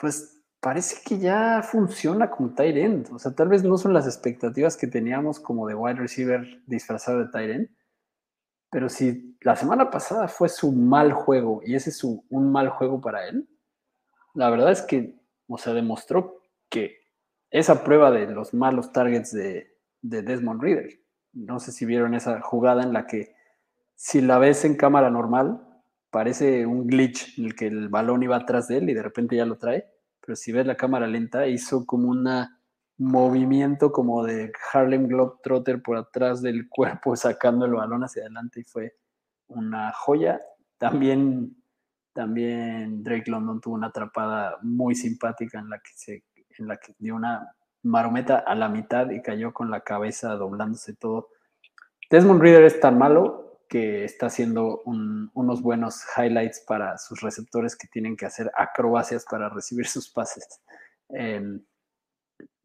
pues parece que ya funciona como tight end. O sea, tal vez no son las expectativas que teníamos como de wide receiver disfrazado de tight end, pero si la semana pasada fue su mal juego y ese es un mal juego para él, la verdad es que, o sea, demostró que esa prueba de los malos targets de, de Desmond Reader, no sé si vieron esa jugada en la que si la ves en cámara normal, parece un glitch en el que el balón iba atrás de él y de repente ya lo trae pero si ves la cámara lenta, hizo como un movimiento como de Harlem Globetrotter por atrás del cuerpo, sacando el balón hacia adelante y fue una joya. También, también Drake London tuvo una atrapada muy simpática en la que, se, en la que dio una marometa a la mitad y cayó con la cabeza doblándose todo. Desmond Reader es tan malo que está haciendo unos buenos highlights para sus receptores que tienen que hacer acrobacias para recibir sus pases. Em,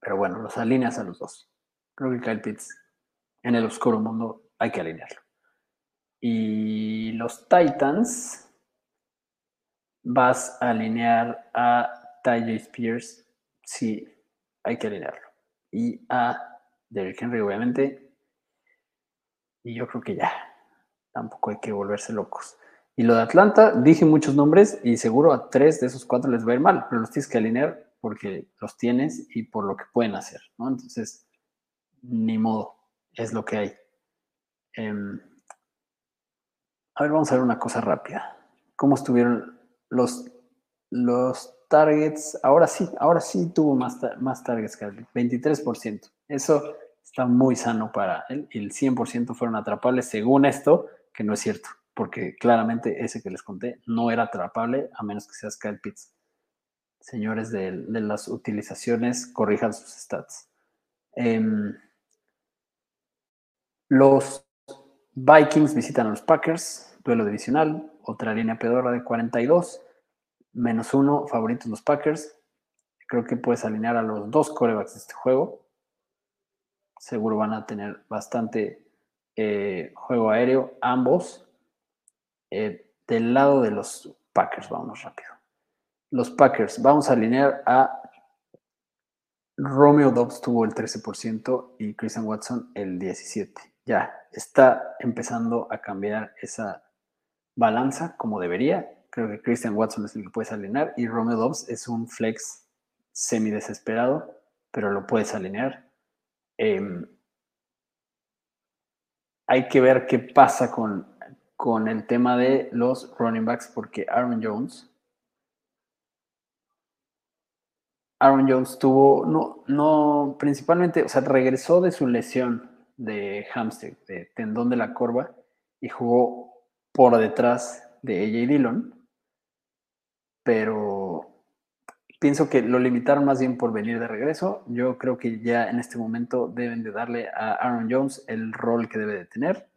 pero bueno, los alineas a los dos. Creo que Kyle Pitts en el oscuro mundo hay que alinearlo. Y los Titans vas a alinear a Ty Spears. Sí, hay que alinearlo. Y a Derrick Henry, obviamente. Y yo creo que ya tampoco hay que volverse locos. Y lo de Atlanta, dije muchos nombres y seguro a tres de esos cuatro les va a ir mal, pero los tienes que alinear porque los tienes y por lo que pueden hacer, ¿no? Entonces, ni modo, es lo que hay. Em, a ver, vamos a ver una cosa rápida. ¿Cómo estuvieron los, los targets? Ahora sí, ahora sí tuvo más, más targets que 23%. Eso está muy sano para él. El 100% fueron atrapables según esto que no es cierto, porque claramente ese que les conté no era atrapable a menos que seas Kyle Pitts. Señores de, las utilizaciones, corrijan sus stats. Em, los Vikings visitan a los Packers, duelo divisional, otra línea pedora de 42, menos uno, favoritos los Packers. Creo que puedes alinear a los dos corebacks de este juego. Seguro van a tener bastante eh, juego aéreo, ambos. Eh, del lado de los Packers, vamos rápido. Los Packers, vamos a alinear a Romeo Dobbs tuvo el 13% y Christian Watson el 17%. Ya está empezando a cambiar esa balanza como debería. Creo que Christian Watson es el que puedes alinear y Romeo Dobbs es un flex semi desesperado, pero lo puedes alinear. Em, hay que ver qué pasa con, con el tema de los running backs, porque Aaron Jones. Aaron Jones tuvo, no, no, principalmente, o sea, regresó de su lesión de hamstring, de tendón de la corva, y jugó por detrás de AJ Dillon, pero pienso que lo limitaron más bien por venir de regreso. Yo creo que ya en este momento deben de darle a Aaron Jones el rol que debe de tener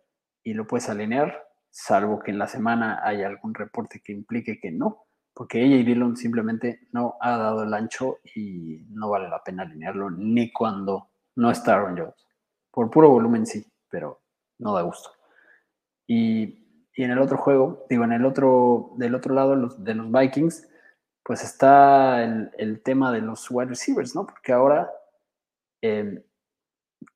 y lo puedes alinear, salvo que en la semana haya algún reporte que implique que no. Porque ella y Dillon simplemente no ha dado el ancho y no vale la pena alinearlo ni cuando no está Aaron Jones. Por puro volumen sí, pero no da gusto. Y, en el otro juego, digo, en el otro, del otro lado de los Vikings, pues está el, tema de los wide receivers, ¿no? Porque ahora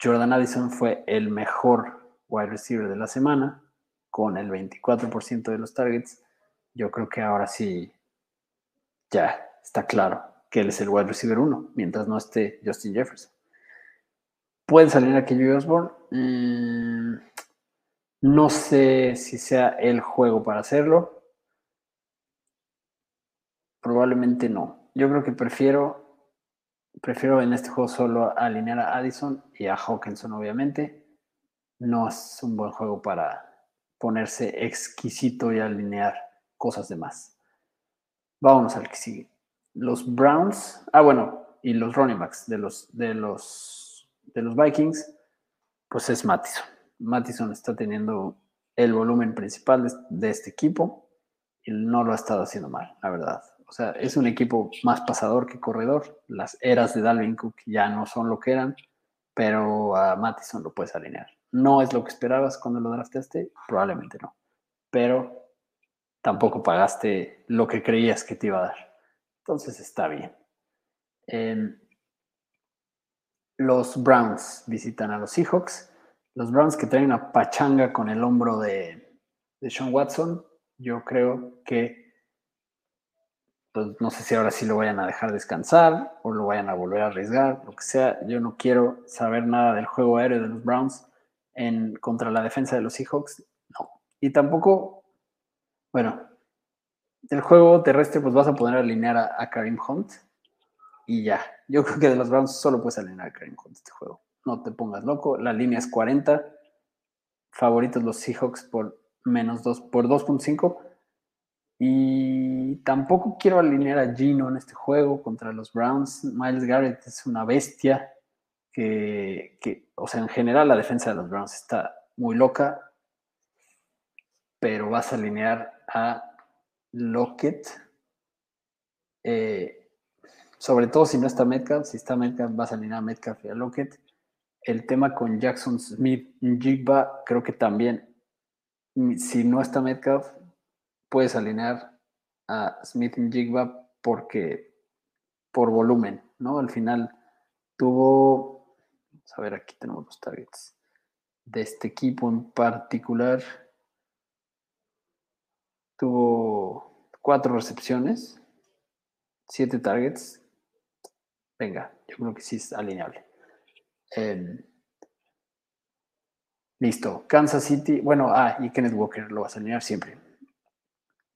Jordan Addison fue el mejor wide receiver de la semana, con el 24% de los targets. Yo creo que ahora sí ya está claro que él es el wide receiver 1, mientras no esté Justin Jefferson. ¿Puede salir aquello Osborne? Mm, no sé si sea el juego para hacerlo. Probablemente no. Yo creo que prefiero prefiero en este juego solo alinear a Addison y a Hawkinson, obviamente. No es un buen juego para ponerse exquisito y alinear cosas de más. Vámonos al que sigue. Los Browns, ah, bueno, y los running backs de los, de los, de los Vikings, pues es Mattison. Mattison está teniendo el volumen principal de este equipo y no lo ha estado haciendo mal, la verdad. O sea, es un equipo más pasador que corredor. Las eras de Dalvin Cook ya no son lo que eran, pero a Mattison lo puedes alinear. No es lo que esperabas cuando lo drafteaste, probablemente no. Pero tampoco pagaste lo que creías que te iba a dar. Entonces está bien. Em, los Browns visitan a los Seahawks. Los Browns que traen una pachanga con el hombro de, de Sean Watson. Yo creo que pues no sé si ahora sí lo vayan a dejar descansar o lo vayan a volver a arriesgar, lo que sea. Yo no quiero saber nada del juego aéreo de los Browns en, contra la defensa de los Seahawks. No. Y tampoco, bueno, del juego terrestre, pues vas a poder alinear a, Karim Hunt y ya. Yo creo que de los Browns solo puedes alinear a Karim Hunt este juego. No te pongas loco. La línea es 40. Favoritos los Seahawks por menos 2, por 2.5 y tampoco quiero alinear a Gino en este juego contra los Browns. Miles Garrett es una bestia que, o sea, en general la defensa de los Browns está muy loca, pero vas a alinear a Lockett. Eh, sobre todo si no está Metcalf, si está Metcalf vas a alinear a Metcalf y a Lockett. El tema con Jackson Smith Jigba, creo que también, si no está Metcalf, puedes alinear a Smith y Jigba porque por volumen, ¿no? Al final tuvo, a ver, aquí tenemos los targets de este equipo en particular. Tuvo cuatro recepciones, siete targets. Venga, yo creo que sí es alineable. Em, listo. Kansas City. Bueno, ah, y Kenneth Walker lo vas a alinear siempre.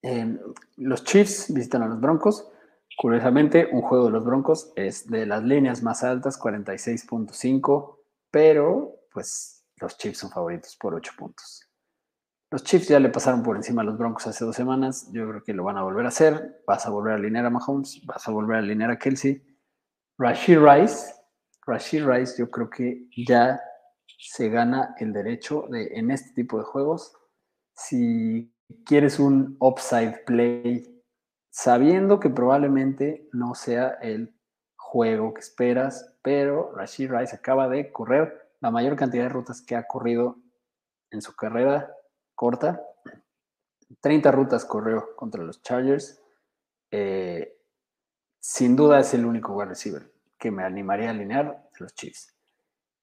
Em, los Chiefs visitan a los Broncos. Curiosamente, un juego de los Broncos es de las líneas más altas, 46.5, pero pues los Chiefs son favoritos por 8 puntos. Los Chiefs ya le pasaron por encima a los Broncos hace dos semanas. Yo creo que lo van a volver a hacer. Vas a volver a alinear a Mahomes, vas a volver a alinear a Kelsey. Rashid Rice, Rashid Rice, yo creo que ya se gana el derecho de en este tipo de juegos. Si quieres un upside play sabiendo que probablemente no sea el juego que esperas, pero Rashid Rice acaba de correr la mayor cantidad de rutas que ha corrido en su carrera corta. 30 rutas corrió contra los Chargers. Eh, sin duda es el único wide receiver que me animaría a alinear los Chiefs.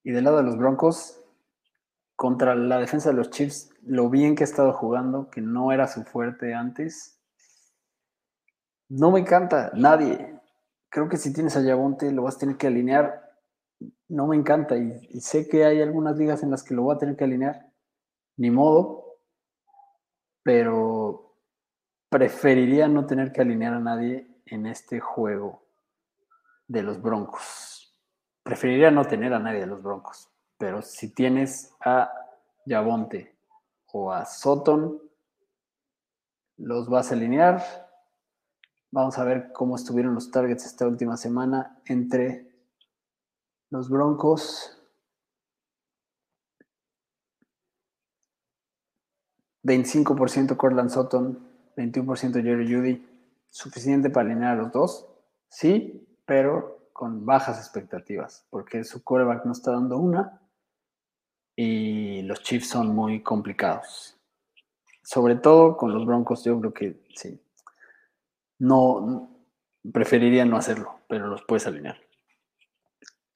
Y del lado de los Broncos, contra la defensa de los Chiefs, lo bien que ha estado jugando, que no era su fuerte antes. No me encanta, nadie. Creo que si tienes a Yabonte lo vas a tener que alinear. No me encanta y, sé que hay algunas ligas en las que lo voy a tener que alinear. Ni modo, pero preferiría no tener que alinear a nadie en este juego de los Broncos. Preferiría no tener a nadie de los Broncos. Pero si tienes a Yabonte o a Soton, los vas a alinear. Vamos a ver cómo estuvieron los targets esta última semana entre los Broncos. 25% Cortland Sutton, 21% Jerry Judy, suficiente para alinear a los dos, sí, pero con bajas expectativas, porque su quarterback no está dando una y los Chiefs son muy complicados. Sobre todo con los Broncos, yo creo que sí. No, preferiría no hacerlo, pero los puedes alinear.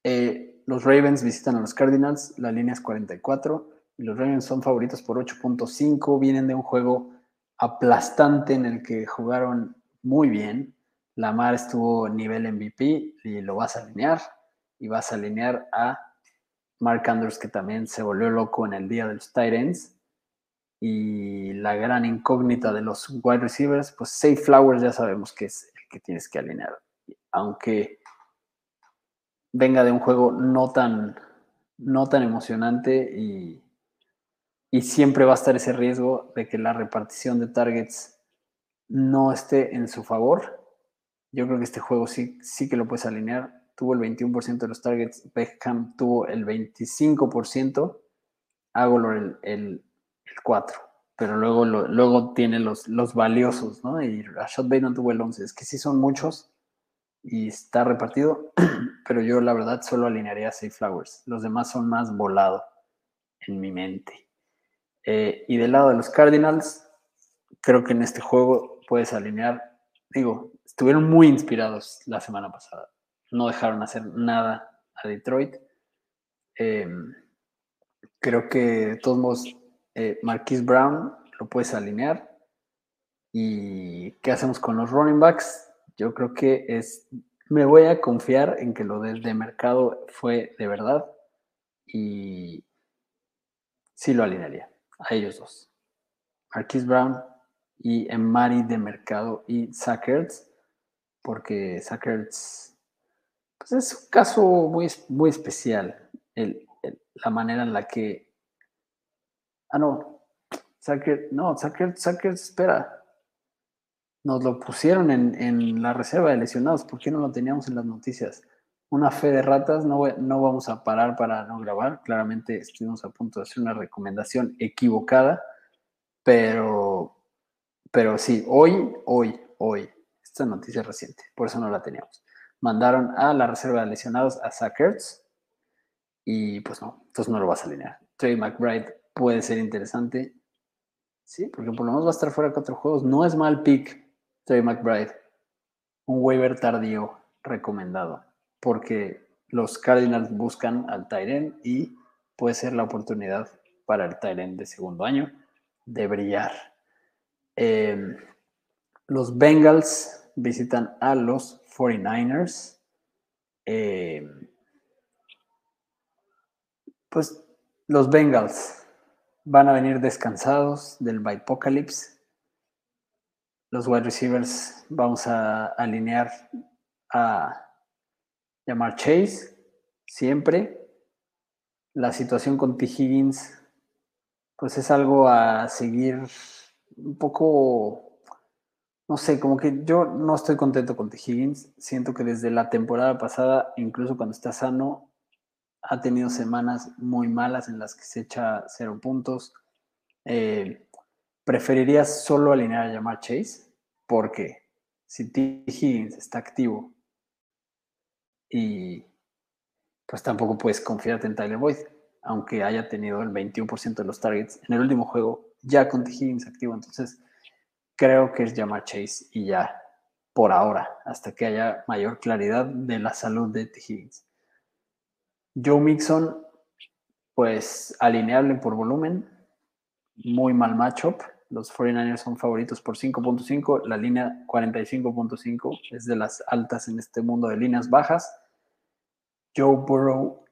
Eh, los Ravens visitan a los Cardinals, la línea es 44 y los Ravens son favoritos por 8.5, vienen de un juego aplastante en el que jugaron muy bien. Lamar estuvo nivel MVP y lo vas a alinear y vas a alinear a Mark Andrews que también se volvió loco en el día de los Titans y la gran incógnita de los wide receivers, pues Safe Flowers ya sabemos que es el que tienes que alinear, aunque venga de un juego no tan, no tan emocionante y, y siempre va a estar ese riesgo de que la repartición de targets no esté en su favor. Yo creo que este juego sí, sí que lo puedes alinear. Tuvo el 21% de los targets, Beckham tuvo el 25%, Agolor el, el, 4%, pero luego, luego tiene los, los valiosos, ¿no? Y Rashad Bateman tuvo el 11%. Es que sí son muchos y está repartido, pero yo la verdad solo alinearía a Safe Flowers. Los demás son más volado en mi mente. Eh, y del lado de los Cardinals, creo que en este juego puedes alinear, digo, estuvieron muy inspirados la semana pasada. No dejaron hacer nada a Detroit. Em, creo que de todos modos, eh, Marquise Brown lo puedes alinear. ¿Y qué hacemos con los running backs? Yo creo que es, me voy a confiar en que lo del de mercado fue de verdad y sí lo alinearía a ellos dos. Marquise Brown y Mari de Mercado y Sackerts, porque Sackerts pues es un caso muy, muy especial, la manera en la que... Ah, no, Sackers, no, Sackers, espera. Nos lo pusieron en, en, la reserva de lesionados, ¿por qué no lo teníamos en las noticias? Una fe de ratas, no, no vamos a parar para no grabar, claramente estuvimos a punto de hacer una recomendación equivocada, pero pero sí, hoy, hoy, hoy, esta noticia reciente, por eso no la teníamos. Mandaron a la reserva de lesionados a Sackers y pues no, entonces no lo vas a alinear. Trey McBride puede ser interesante, sí, porque por lo menos va a estar fuera cuatro juegos. No es mal pick, Trey McBride. Un waiver tardío recomendado, porque los Cardinals buscan al Tyren y puede ser la oportunidad para el Tyren de segundo año de brillar. Em, los Bengals visitan a los 49ers. Em, pues los Bengals van a venir descansados del Bipocalypse. Los wide receivers vamos a alinear a llamar Chase siempre. La situación con T. Higgins, pues es algo a seguir un poco, no sé, como que yo no estoy contento con T. Higgins. Siento que desde la temporada pasada, incluso cuando está sano, ha tenido semanas muy malas en las que se echa cero puntos. Eh, preferiría solo alinear a llamar Chase, porque si T. Higgins está activo y pues tampoco puedes confiarte en Tyler Boyd, aunque haya tenido el 21% de los targets en el último juego ya con T. Higgins activo. Entonces, creo que es llamar Chase y ya por ahora, hasta que haya mayor claridad de la salud de T. Higgins. Joe Mixon, pues alineable por volumen, muy mal matchup. Los 49ers son favoritos por 5.5, la línea 45.5 es de las altas en este mundo de líneas bajas. Joe Burrow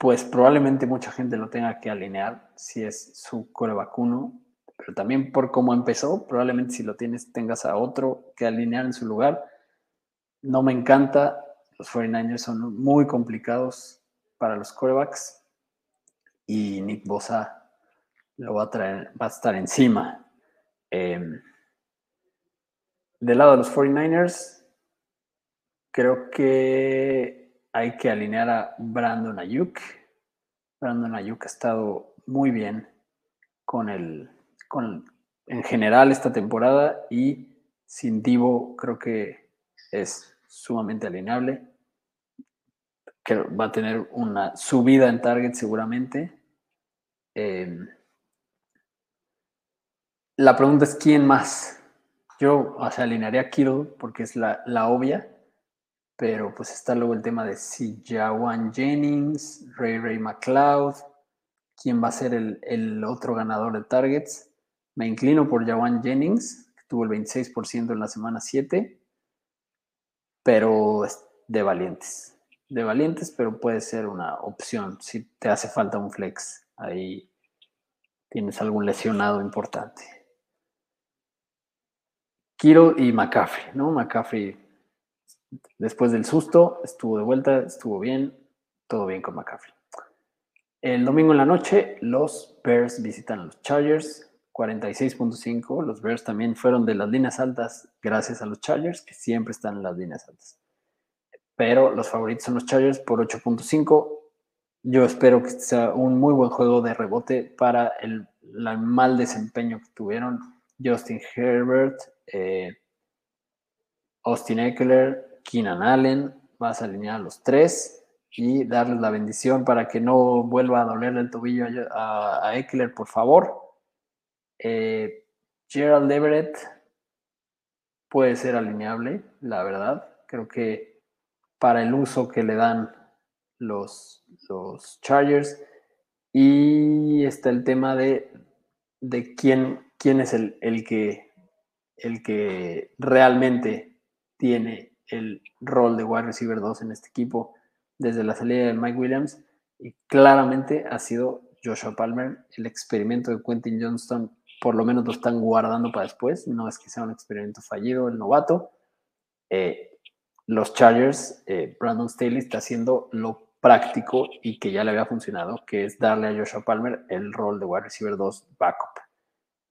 pues probablemente mucha gente lo tenga que alinear si es su core vacuno, pero también por cómo empezó, probablemente si lo tienes tengas a otro que alinear en su lugar. No me encanta, los 49ers son muy complicados para los corebacks y Nick Bosa lo va a traer, va a estar encima. Em, del lado de los 49ers, creo que hay que alinear a Brandon Ayuk. Brandon Ayuk ha estado muy bien con el, con en general esta temporada y sin Divo creo que es sumamente alineable. Que va a tener una subida en target seguramente. Em, la pregunta es quién más. Yo, o sea, alinearía a Kittle porque es la, obvia, pero pues está luego el tema de si Jawan Jennings, Ray Ray McLeod, quién va a ser el, el otro ganador de targets. Me inclino por Jawan Jennings, que tuvo el 26% en la semana 7, pero de valientes. De valientes, pero puede ser una opción si te hace falta un flex. Ahí tienes algún lesionado importante. Kiro y McCaffrey, ¿no? McCaffrey, después del susto, estuvo de vuelta, estuvo bien, todo bien con McCaffrey. El domingo en la noche, los Bears visitan a los Chargers, 46.5. Los Bears también fueron de las líneas altas gracias a los Chargers, que siempre están en las líneas altas. Pero los favoritos son los Chargers por 8.5. Yo espero que sea un muy buen juego de rebote para el, el mal desempeño que tuvieron Justin Herbert, eh, Austin Eckler, Keenan Allen, vas a alinear a los tres y darles la bendición para que no vuelva a dolerle el tobillo a, Eckler, por favor. Eh, Gerald Everett puede ser alineable, la verdad. Creo que para el uso que le dan los, los Chargers. Y está el tema de, de quién, quién es el, el que el que realmente tiene el rol de wide receiver 2 en este equipo desde la salida de Mike Williams y claramente ha sido Joshua Palmer. El experimento de Quentin Johnston por lo menos lo están guardando para después, no es que sea un experimento fallido el novato. Eh, los Chargers, eh, Brandon Staley está haciendo lo práctico y que ya le había funcionado, que es darle a Joshua Palmer el rol de wide receiver 2 backup.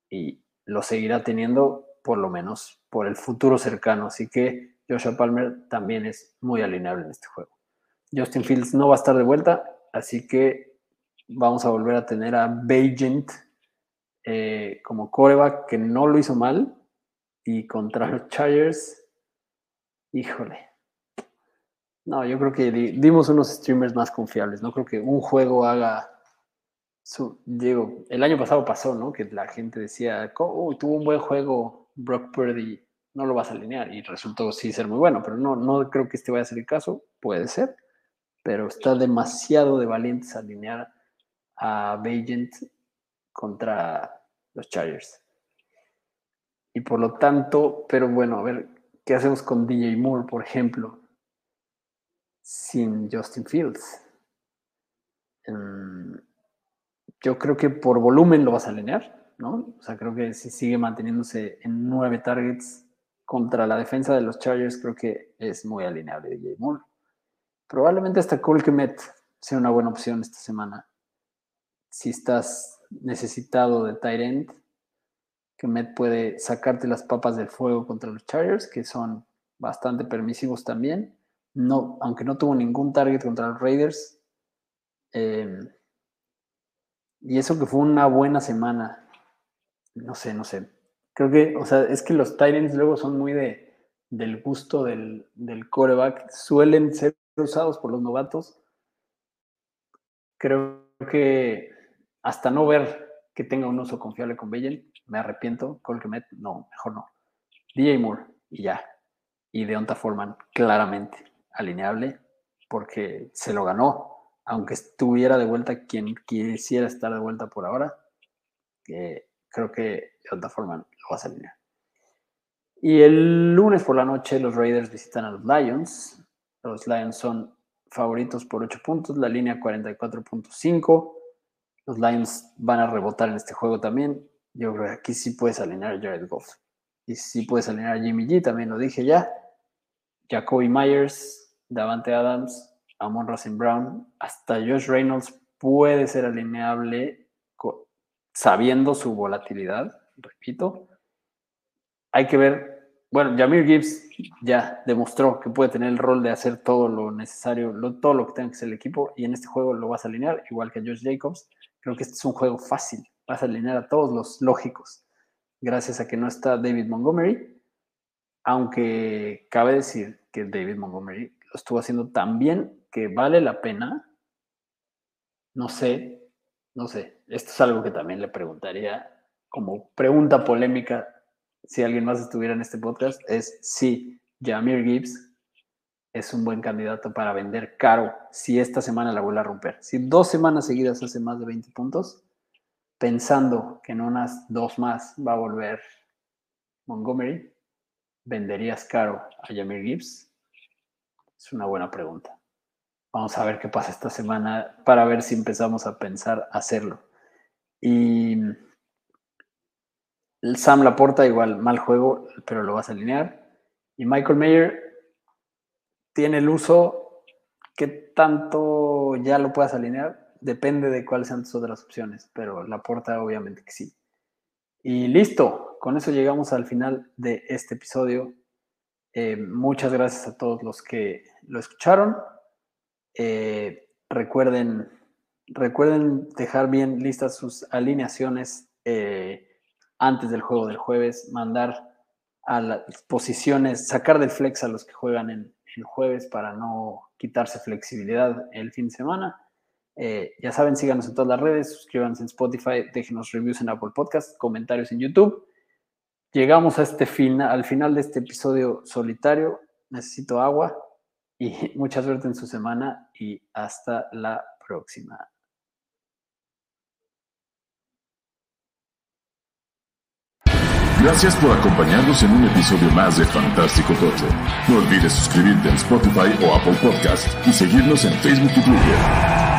Y lo seguirá teniendo por lo menos por el futuro cercano. Así que Joshua Palmer también es muy alineable en este juego. Justin Fields no va a estar de vuelta, así que vamos a volver a tener a Bajent eh, como coreback que no lo hizo mal y contra los Chargers, híjole. No, yo creo que dimos unos streamers más confiables. No creo que un juego haga su. Digo, el año pasado pasó, ¿no? Que la gente decía, tuvo un buen juego Brock Purdy no lo vas a alinear y resultó sí ser muy bueno, pero no, no creo que este vaya a ser el caso, puede ser, pero está demasiado de valientes alinear a Bagent contra los Chargers. Y por lo tanto, pero bueno, a ver, ¿qué hacemos con DJ Moore, por ejemplo, sin Justin Fields? Mm, yo creo que por volumen lo vas a alinear, ¿no? O sea, creo que si sigue manteniéndose en nueve targets contra la defensa de los Chargers, creo que es muy alineable DJ Moore. Probablemente hasta Cole Kemet sea una buena opción esta semana. Si estás necesitado de tight end, Kemet puede sacarte las papas del fuego contra los Chargers, que son bastante permisivos también. No, aunque no tuvo ningún target contra los Raiders. Eh, y eso que fue una buena semana no sé, no sé. Creo que, o sea, es que los Titans luego son muy de, del gusto del, del coreback. Suelen ser usados por los novatos. Creo que hasta no ver que tenga un uso confiable con Bellen, me arrepiento. Colquemet, no, mejor no. DJ Moore y ya. Y Deonta Foreman, claramente alineable, porque se lo ganó. Aunque estuviera de vuelta quien quisiera estar de vuelta por ahora, que creo que de otra forma lo vas a alinear. Y el lunes por la noche los Raiders visitan a los Lions. Los Lions son favoritos por 8 puntos, la línea 44.5. Los Lions van a rebotar en este juego también. Yo creo que aquí sí puedes alinear a Jared Goff. Y sí puedes alinear a Jimmy G, también lo dije ya. Jacoby Myers, Davante Adams, Amon Rosen Brown, hasta Josh Reynolds puede ser alineable sabiendo su volatilidad, repito. Hay que ver, bueno, Jamir Gibbs ya demostró que puede tener el rol de hacer todo lo necesario, todo lo que tenga que hacer el equipo, y en este juego lo vas a alinear, igual que Josh Jacobs. Creo que este es un juego fácil, vas a alinear a todos los lógicos. gracias a que no está David Montgomery, aunque cabe decir que David Montgomery lo estuvo haciendo tan bien que vale la pena. No sé, no sé, esto es algo que también le preguntaría como pregunta polémica si alguien más estuviera en este podcast, es si Jamir Gibbs es un buen candidato para vender caro si esta semana la vuelve a romper. Si dos semanas seguidas hace más de 20 puntos, pensando que en unas dos más va a volver Montgomery, ¿venderías caro a Jamir Gibbs? Es una buena pregunta. Vamos a ver qué pasa esta semana para ver si empezamos a pensar hacerlo. Y Sam Laporta, igual, mal juego, pero lo vas a alinear. Y Michael Mayer tiene el uso. ¿Qué tanto ya lo puedas alinear? Depende de cuáles sean tus otras opciones, pero Laporta obviamente que sí. Y listo, con eso llegamos al final de este episodio. Eh, muchas gracias a todos los que lo escucharon. Eh, recuerden, recuerden dejar bien listas sus alineaciones. Eh, antes del juego del jueves, mandar a las posiciones, sacar del flex a los que juegan en el jueves para no quitarse flexibilidad el fin de semana. Eh, ya saben, síganos en todas las redes, suscríbanse en Spotify, déjenos reviews en Apple Podcast, comentarios en YouTube. Llegamos a este final, al final de este episodio solitario. Necesito agua y mucha suerte en su semana y hasta la próxima. Gracias por acompañarnos en un episodio más de Fantástico Tocho. No olvides suscribirte en Spotify o Apple Podcast y seguirnos en Facebook y Twitter.